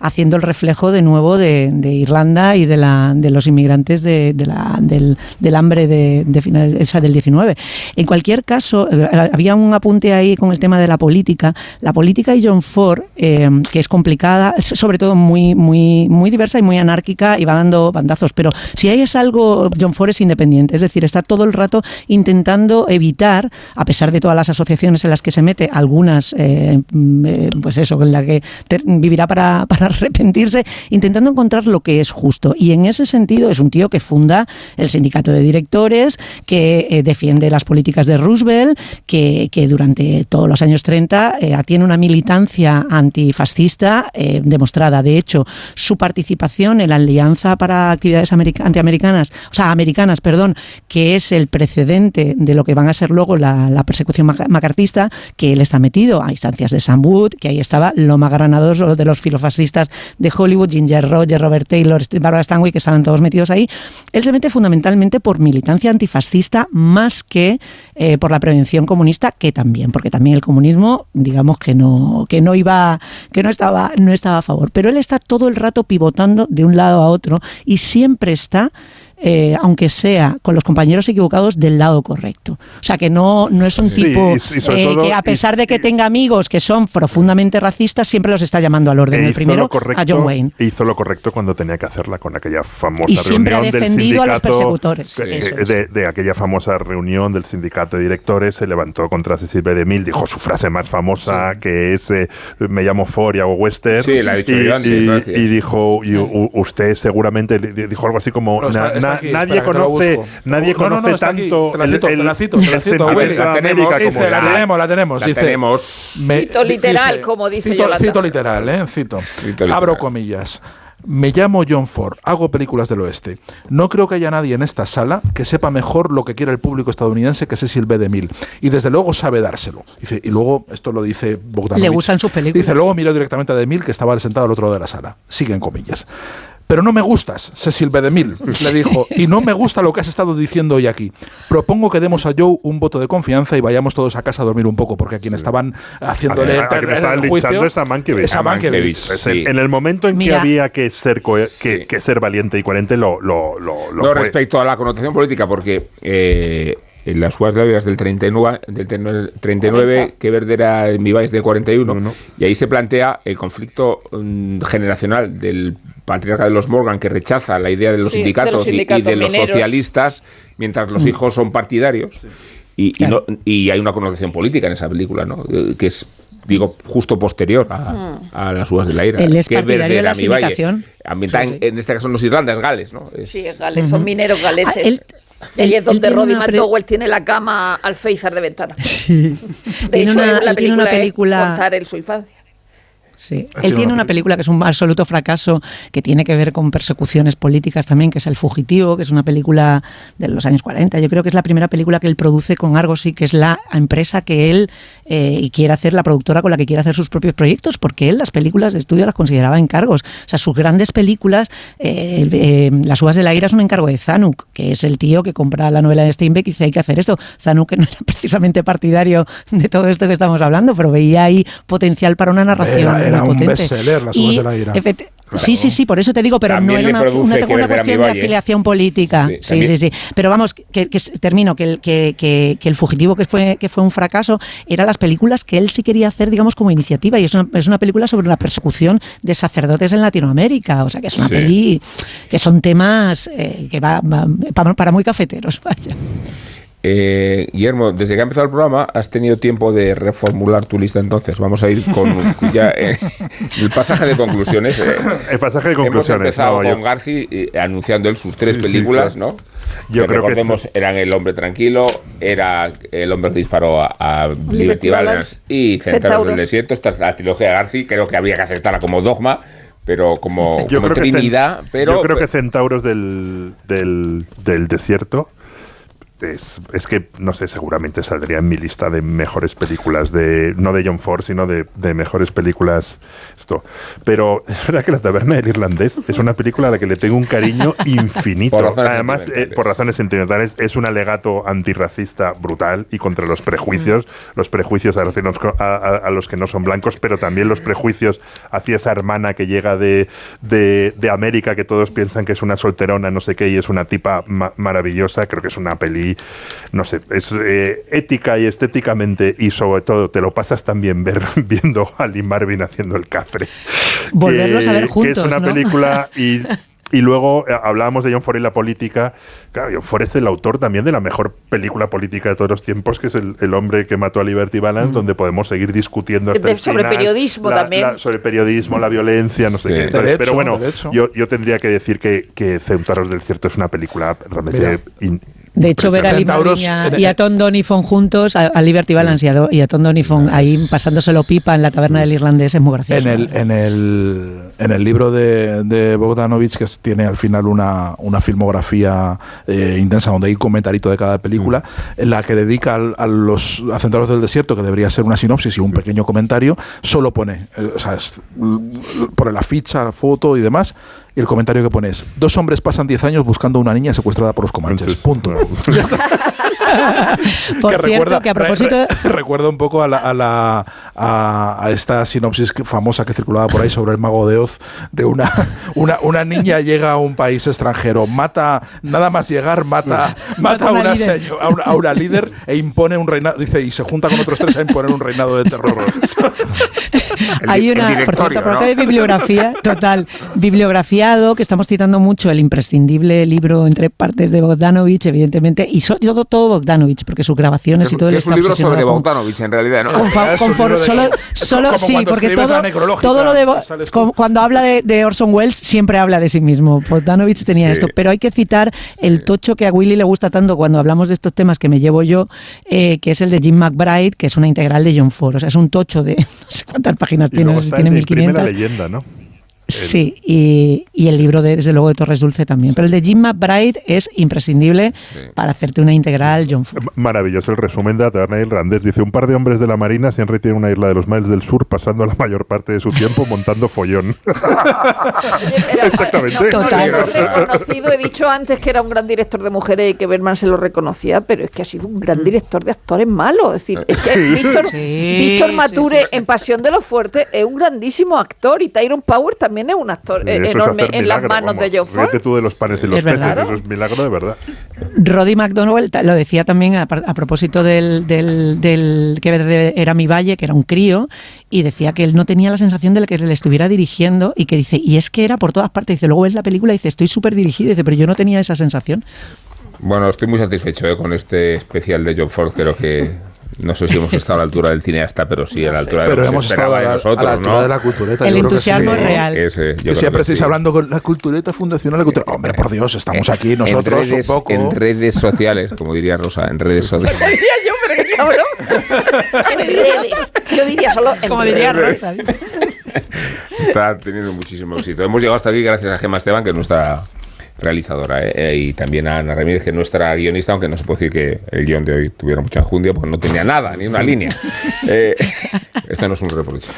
haciendo el reflejo de nuevo de, de Irlanda y de, la, de los inmigrantes de, la- del, hambre de, final, esa del 19. En cualquier caso, eh, había un apunte ahí con el tema de la política. La política y John Ford, eh, que es complicada, sobre todo muy, muy, muy diversa y muy anárquica y va dando bandazos. Pero si hay es algo, John Ford es independiente, es decir, está todo el rato intentando evitar, a pesar de todas las asociaciones en las que se mete, algunas, eh, mm, eh, pues eso, en la que vivirá para, para arrepentirse, intentando encontrar lo que es justo. Y en ese sentido es un tío que funda el sindicato de directores, que eh, defiende las políticas de Roosevelt, que, que durante todos los años 30 eh, tiene una militancia antifascista eh, demostrada. De hecho, su participación en la Alianza para Actividades America- Antiamericanas, o sea, americanas, perdón, que es el precedente de lo que van a ser luego la, la maca- macartista, que él está metido a instancias de Sam Wood, que ahí estaba lo más granadoso de los filofascistas de Hollywood, Ginger Rogers, Robert Taylor, Barbara Stanwyck, que estaban todos metidos ahí. Él se mete fundamentalmente por militancia antifascista más que eh, por la prevención comunista, que también, porque también el comunismo, digamos que no, que no iba, que no estaba, no estaba a favor. Pero él está todo el rato pivotando de un lado a otro y siempre está eh, aunque sea con los compañeros equivocados, del lado correcto. O sea, que no, no es un Sí, tipo y- y eh, todo- que a y- pesar de que tenga amigos que son profundamente racistas, siempre los está llamando al orden. E El primero correcto, a John Wayne. hizo lo correcto cuando tenía que hacerla con aquella famosa Y siempre ha reunión del defendido a los sindicato, persecutores, que- es. de, de aquella famosa reunión del sindicato de directores se levantó contra Cecil B. DeMille, dijo su frase más famosa que es eh, me llamo Ford y hago western Sí, la ha dicho y, yo antes, y- y dijo y usted seguramente dijo algo así como No, está- "Na- está aquí, nadie conoce nadie No, no, no, conoce tanto el, la tenemos, América como Dice, la tenemos, la tenemos. La dice, tenemos. me- Cito literal, dice- como dice cito, Yolanda. cito literal, ¿eh? Cito. literal. Abro comillas. Me llamo John Ford, hago películas del oeste. No creo que haya nadie en esta sala que sepa mejor lo que quiere el público estadounidense que Cecil B. DeMille. Y desde luego sabe dárselo. Dice, y luego, esto lo dice Bogdanovich. Le gustan sus películas. Dice, luego miró directamente a DeMille que estaba sentado al otro lado de la sala. Siguen comillas. Pero no me gustas, Cecil B. DeMille, le dijo, y no me gusta lo que has estado diciendo hoy aquí. Propongo que demos a Joe un voto de confianza y vayamos todos a casa a dormir un poco, porque a quien estaban haciéndole A- a- a el, el juicio es a Mankiewicz. es a A Mankiewicz. Pues Sí. en, el momento en que había que ser que, que ser valiente y coherente lo, lo, lo, lo no, fue. respecto a la connotación política, porque eh, en las uvas de Ávila del 39, del 39 40. que verde era en mi país de 41, y ahí se plantea el conflicto mm, generacional del patriarca de los Morgan que rechaza la idea de los Sí, de sindicatos, y- de los socialistas, mientras los hijos son partidarios. Y, y no- y hay una connotación política en esa película, ¿no? Eh, que es digo justo posterior a, a las uvas de la ira Él es que es partidario de la sindicación. ambientada Sí, en- sí. en, este caso en los Irlandas Gales no Es- Sí, Gales, son mineros galeses. Ah, él- y ahí él- es donde Roddy McDowell tiene la cama al Alféizar de ventana. Sí. De Tiene hecho, una- la él tiene una película, película- es contar en su infancia. Sí. Él tiene una película que es un absoluto fracaso, que tiene que ver con persecuciones políticas también, que es El Fugitivo, que es una película de los años 40. Yo creo que es la primera película que él produce con Argosy, que es la empresa que él eh, quiere hacer, la productora con la que quiere hacer sus propios proyectos, porque él las películas de estudio las consideraba encargos. O sea, sus grandes películas, eh, eh, Las uvas de la ira es un encargo de Zanuck, que es el tío que compra la novela de Steinbeck y dice hay que hacer esto. Zanuck no era precisamente partidario de todo esto que estamos hablando, pero veía ahí potencial para una narración. Era- era muy un potente. bestseller, Las uvas Y de la ira. Sí, sí, sí, por eso te digo, pero También no era una, era cuestión de afiliación política. Sí, Sí, sí, sí. Pero vamos, que, que termino, que el, que, que- que el fugitivo que fue, que fue un fracaso eran las películas que él sí quería hacer, digamos, como iniciativa. Y es una, es una película sobre la persecución de sacerdotes en Latinoamérica. O sea, que es una Sí. peli que son temas eh, que va, va- para, para muy cafeteros. Vaya. Eh, Guillermo, desde que ha empezado el programa has tenido tiempo de reformular tu lista entonces. Vamos a ir con ya eh, el pasaje de conclusiones. eh. El pasaje de Hemos conclusiones. empezado no, yo- con Garci eh, anunciando él sus tres Sí, sí, películas, claro. ¿no? Yo que creo que- recordemos eran El hombre tranquilo, era El hombre que disparó a, a Liberty, Balance y Centauros del. Desierto. Esta es la trilogía de Garci. Creo que habría que aceptarla como dogma, pero como, yo como creo que, Trinidad. Cen- pero, yo creo que Centauros del, del, del desierto es, es que, no sé, seguramente saldría en mi lista de mejores películas, de no de John Ford, sino de, de mejores películas. Esto. Pero es verdad que La Taberna del Irlandés es una película a la que le tengo un cariño infinito. Por Además, eh, por razones sentimentales, es un alegato antirracista brutal y contra los prejuicios, los prejuicios a, a- a los que no son blancos, pero también los prejuicios hacia esa hermana que llega de, de, de América, que todos piensan que es una solterona, no sé qué, y es una tipa ma- maravillosa. Creo que es una peli, no sé, es eh, ética y estéticamente, y sobre todo te lo pasas también ver, viendo a Lee Marvin haciendo el cafre. Volverlos a ver Que juntos, es una ¿no? película y y luego eh, hablábamos de John Ford y la política. Claro, John Ford es el autor también de la mejor película política de todos los tiempos, que es El, el hombre que mató a Liberty Balance, donde podemos seguir discutiendo hasta De- el sobre final periodismo la- también. la- sobre periodismo, la violencia, no sé qué. Entonces, pero bueno, yo, yo tendría que decir que, que Centauros del Cierto es una película realmente... in- De hecho, ver a Centauros y a, Tom Donifon juntos, a, a Liberty Balance y a, Do- y a Tom Donifon ahí pasándoselo pipa en la taberna del irlandés es muy gracioso. En el, en el, en el libro de, de Bogdanovich, que tiene al final una, una filmografía eh, intensa, donde hay comentarito de cada película, en la que dedica al- a los Centauros del Desierto, que debería ser una sinopsis y un pequeño comentario, solo pone, eh, o sea, es- pone la ficha, foto y demás, y el comentario que pones, dos hombres pasan 10 años buscando a una niña secuestrada por los comanches. Punto. Por cierto, que a propósito... re- re- recuerda un poco a, la, a, la- a- a esta sinopsis que- famosa que circulaba por ahí sobre el mago de Oz, de una, una, una niña llega a un país extranjero, mata, nada más llegar, mata, mata a, una líder. seño- a, una, a una líder e impone un reinado, dice, y se junta con otros tres a imponer un reinado de terror. Hay una, por cierto, aparte de bibliografía, total, bibliografiado, que estamos citando mucho, el imprescindible libro entre partes de Bogdanovich, evidentemente, y so- todo, todo Bogdanovich, porque sus grabaciones Es, y todo él es un libro sobre con- Bogdanovich, en realidad, ¿no? con con for- solo, sí, cuando porque todo, todo lo de cuando habla de, de Orson Welles siempre habla de sí mismo. Bogdanovich tenía Sí. esto, pero hay que citar el tocho que a Willy le gusta tanto cuando hablamos de estos temas que me llevo yo, eh, que es el de Jim McBride, que es una integral de John Ford. O sea, es un tocho de no sé cuántas páginas Y tiene, luego no sé si está tiene el de Imprime la 1500. leyenda, ¿no? Sí, y, y el libro de, desde luego de Torres Dulce también. Pero el de Jim McBride es imprescindible para hacerte una integral John Ford. Maravilloso el resumen de la taberna irlandés. Dice, un par de hombres de la marina se han retirado en una isla de los mares del sur pasando la mayor parte de su tiempo montando follón. Exactamente. No, no Sí, lo o sea, he reconocido, he dicho antes que era un gran director de mujeres y que Berman se lo reconocía, pero es que ha sido un gran director de actores malos. Es decir, es que Sí. Víctor, Sí, Víctor sí, Mature sí, sí. en Pasión de los Fuertes es un grandísimo actor y Tyron Power también es un actor eh, es enorme en milagro, las manos vamos. de John Ford. Tú de los panes y los Es peces, verdad. eso es milagro de verdad. Roddy McDonald lo decía también a, propósito del, del, del que era mi valle, que era un crío, y decía que él no tenía la sensación de que le estuviera dirigiendo y que dice, y es que era por todas partes. Dice, luego ves la película y dice, estoy súper dirigido, dice, pero yo no tenía esa sensación. Bueno, estoy muy satisfecho eh, con este especial de John Ford. Creo que no sé si hemos estado a la altura del cineasta, pero sí a la altura de Pero lo que se hemos estado a de la, nosotros, a la altura ¿no? de la cultureta. El yo creo que entusiasmo sí. es real. Ese, yo Que siempre que estáis sí. hablando con la cultureta fundacional. La cultura. Hombre, por Dios, estamos aquí En nosotros redes, un poco. en redes sociales, como diría Rosa, en redes sociales. Diría yo, pero qué cabrón. en redes. Yo diría solo en Como diría redes. Rosa. Está teniendo muchísimo éxito. Hemos llegado hasta aquí gracias a Gemma Esteban, que es nuestra realizadora, ¿eh? Eh, y también a Ana Ramírez, que es nuestra guionista, aunque no se puede decir que el guion de hoy tuviera mucha enjundia, porque no tenía nada, ni una línea. Eh, esto no es un reproche.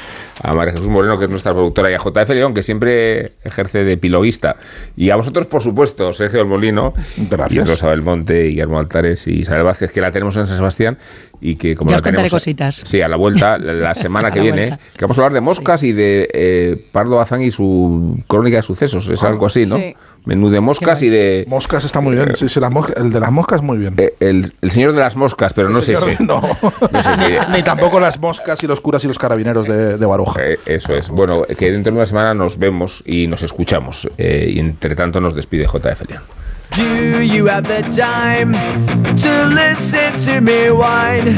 A María Jesús Moreno, que es nuestra productora, y a JF León, que siempre ejerce de epiloguista. Y a vosotros, por supuesto, Sergio del Molino, Gracias. y Rosa Belmonte, y Guillermo Altares y Isabel Vázquez, que la tenemos en San Sebastián, y que como Ya la os contaré tenemos- cositas. Sí, a la vuelta, la, la semana que la viene, vuelta. que vamos a hablar de moscas y de eh, Pardo Bazán y su crónica de sucesos. Es algo así, ¿no? Sí. Menú de moscas y de... Moscas está muy bien. Sí, sí, las moscas- el de las moscas muy bien. eh, el, el señor de las moscas, pero no sé si... No. No sé si- Ni tampoco las moscas y los curas y los carabineros de, de Baroja. Eh, eso es. Bueno, que dentro de una semana nos vemos y nos escuchamos. eh, y entre tanto nos despide JF León. Do you have the time to listen to me whine?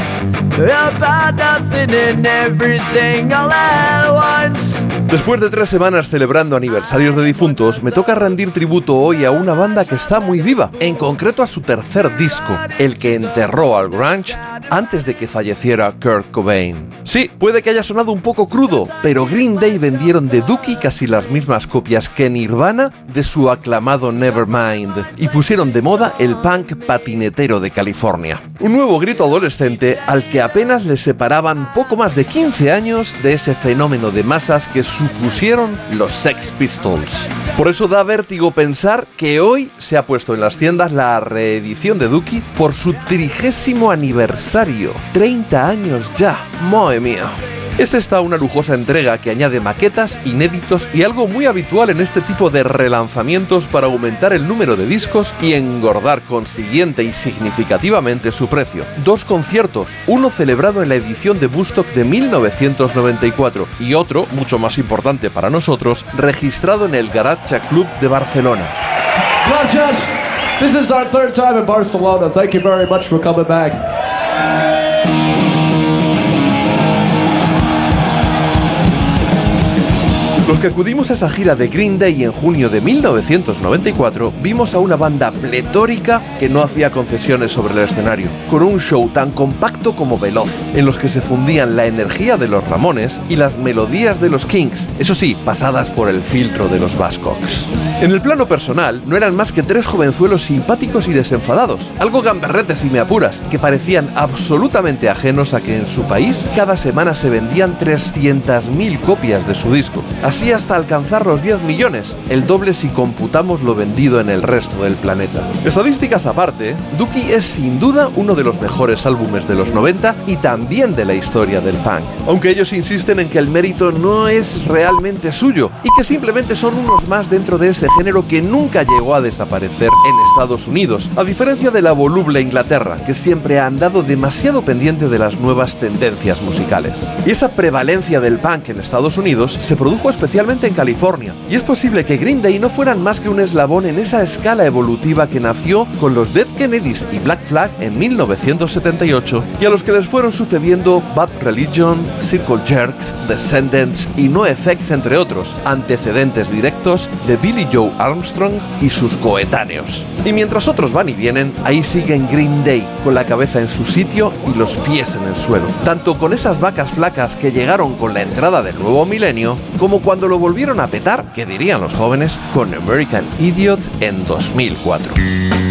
Después de tres semanas celebrando aniversarios de difuntos, me toca rendir tributo hoy a una banda que está muy viva, en concreto a su tercer disco, el que enterró al grunge antes de que falleciera Kurt Cobain. Sí, puede que haya sonado un poco crudo, pero Green Day vendieron de Dookie casi las mismas copias que Nirvana de su aclamado Nevermind pusieron de moda el punk patinetero de California. Un nuevo grito adolescente al que apenas le separaban poco más de 15 años de ese fenómeno de masas que supusieron los Sex Pistols. Por eso da vértigo pensar que hoy se ha puesto en las tiendas la reedición de Dookie por su trigésimo aniversario. 30 años ya, madre mía. Es esta una lujosa entrega que añade maquetas, inéditos y algo muy habitual en este tipo de relanzamientos para aumentar el número de discos y engordar consiguiente y significativamente su precio. Dos conciertos, uno celebrado en la edición de Bustock de 1994 y otro, mucho más importante para nosotros, registrado en el Garacha Club de Barcelona. Gracias. This is our third time in Barcelona. Thank you very much for coming back. Los que acudimos a esa gira de Green Day en junio de 1994 vimos a una banda pletórica que no hacía concesiones sobre el escenario, con un show tan compacto como veloz, en los que se fundían la energía de los Ramones y las melodías de los Kings, eso sí, pasadas por el filtro de los Buzzcocks. En el plano personal, no eran más que tres jovenzuelos simpáticos y desenfadados, algo gamberretes y me apuras, que parecían absolutamente ajenos a que en su país cada semana se vendían 300.000 copias de su disco. Así hasta alcanzar los 10 millones, el doble si computamos lo vendido en el resto del planeta. Estadísticas aparte, Dookie es sin duda uno de los mejores álbumes de los 90 y también de la historia del punk, aunque ellos insisten en que el mérito no es realmente suyo y que simplemente son unos más dentro de ese género que nunca llegó a desaparecer en Estados Unidos, a diferencia de la voluble Inglaterra, que siempre ha andado demasiado pendiente de las nuevas tendencias musicales. Y esa prevalencia del punk en Estados Unidos se produjo especialmente en California, y es posible que Green Day no fueran más que un eslabón en esa escala evolutiva que nació con los Dead Kennedys y Black Flag en 1978 y a los que les fueron sucediendo Bad Religion, Circle Jerks, Descendants y NoFX entre otros, antecedentes directos de Billy Joe Armstrong y sus coetáneos. Y mientras otros van y vienen, ahí siguen Green Day, con la cabeza en su sitio y los pies en el suelo, tanto con esas vacas flacas que llegaron con la entrada del nuevo milenio, como cuando lo volvieron a petar, que dirían los jóvenes, con American Idiot en 2004.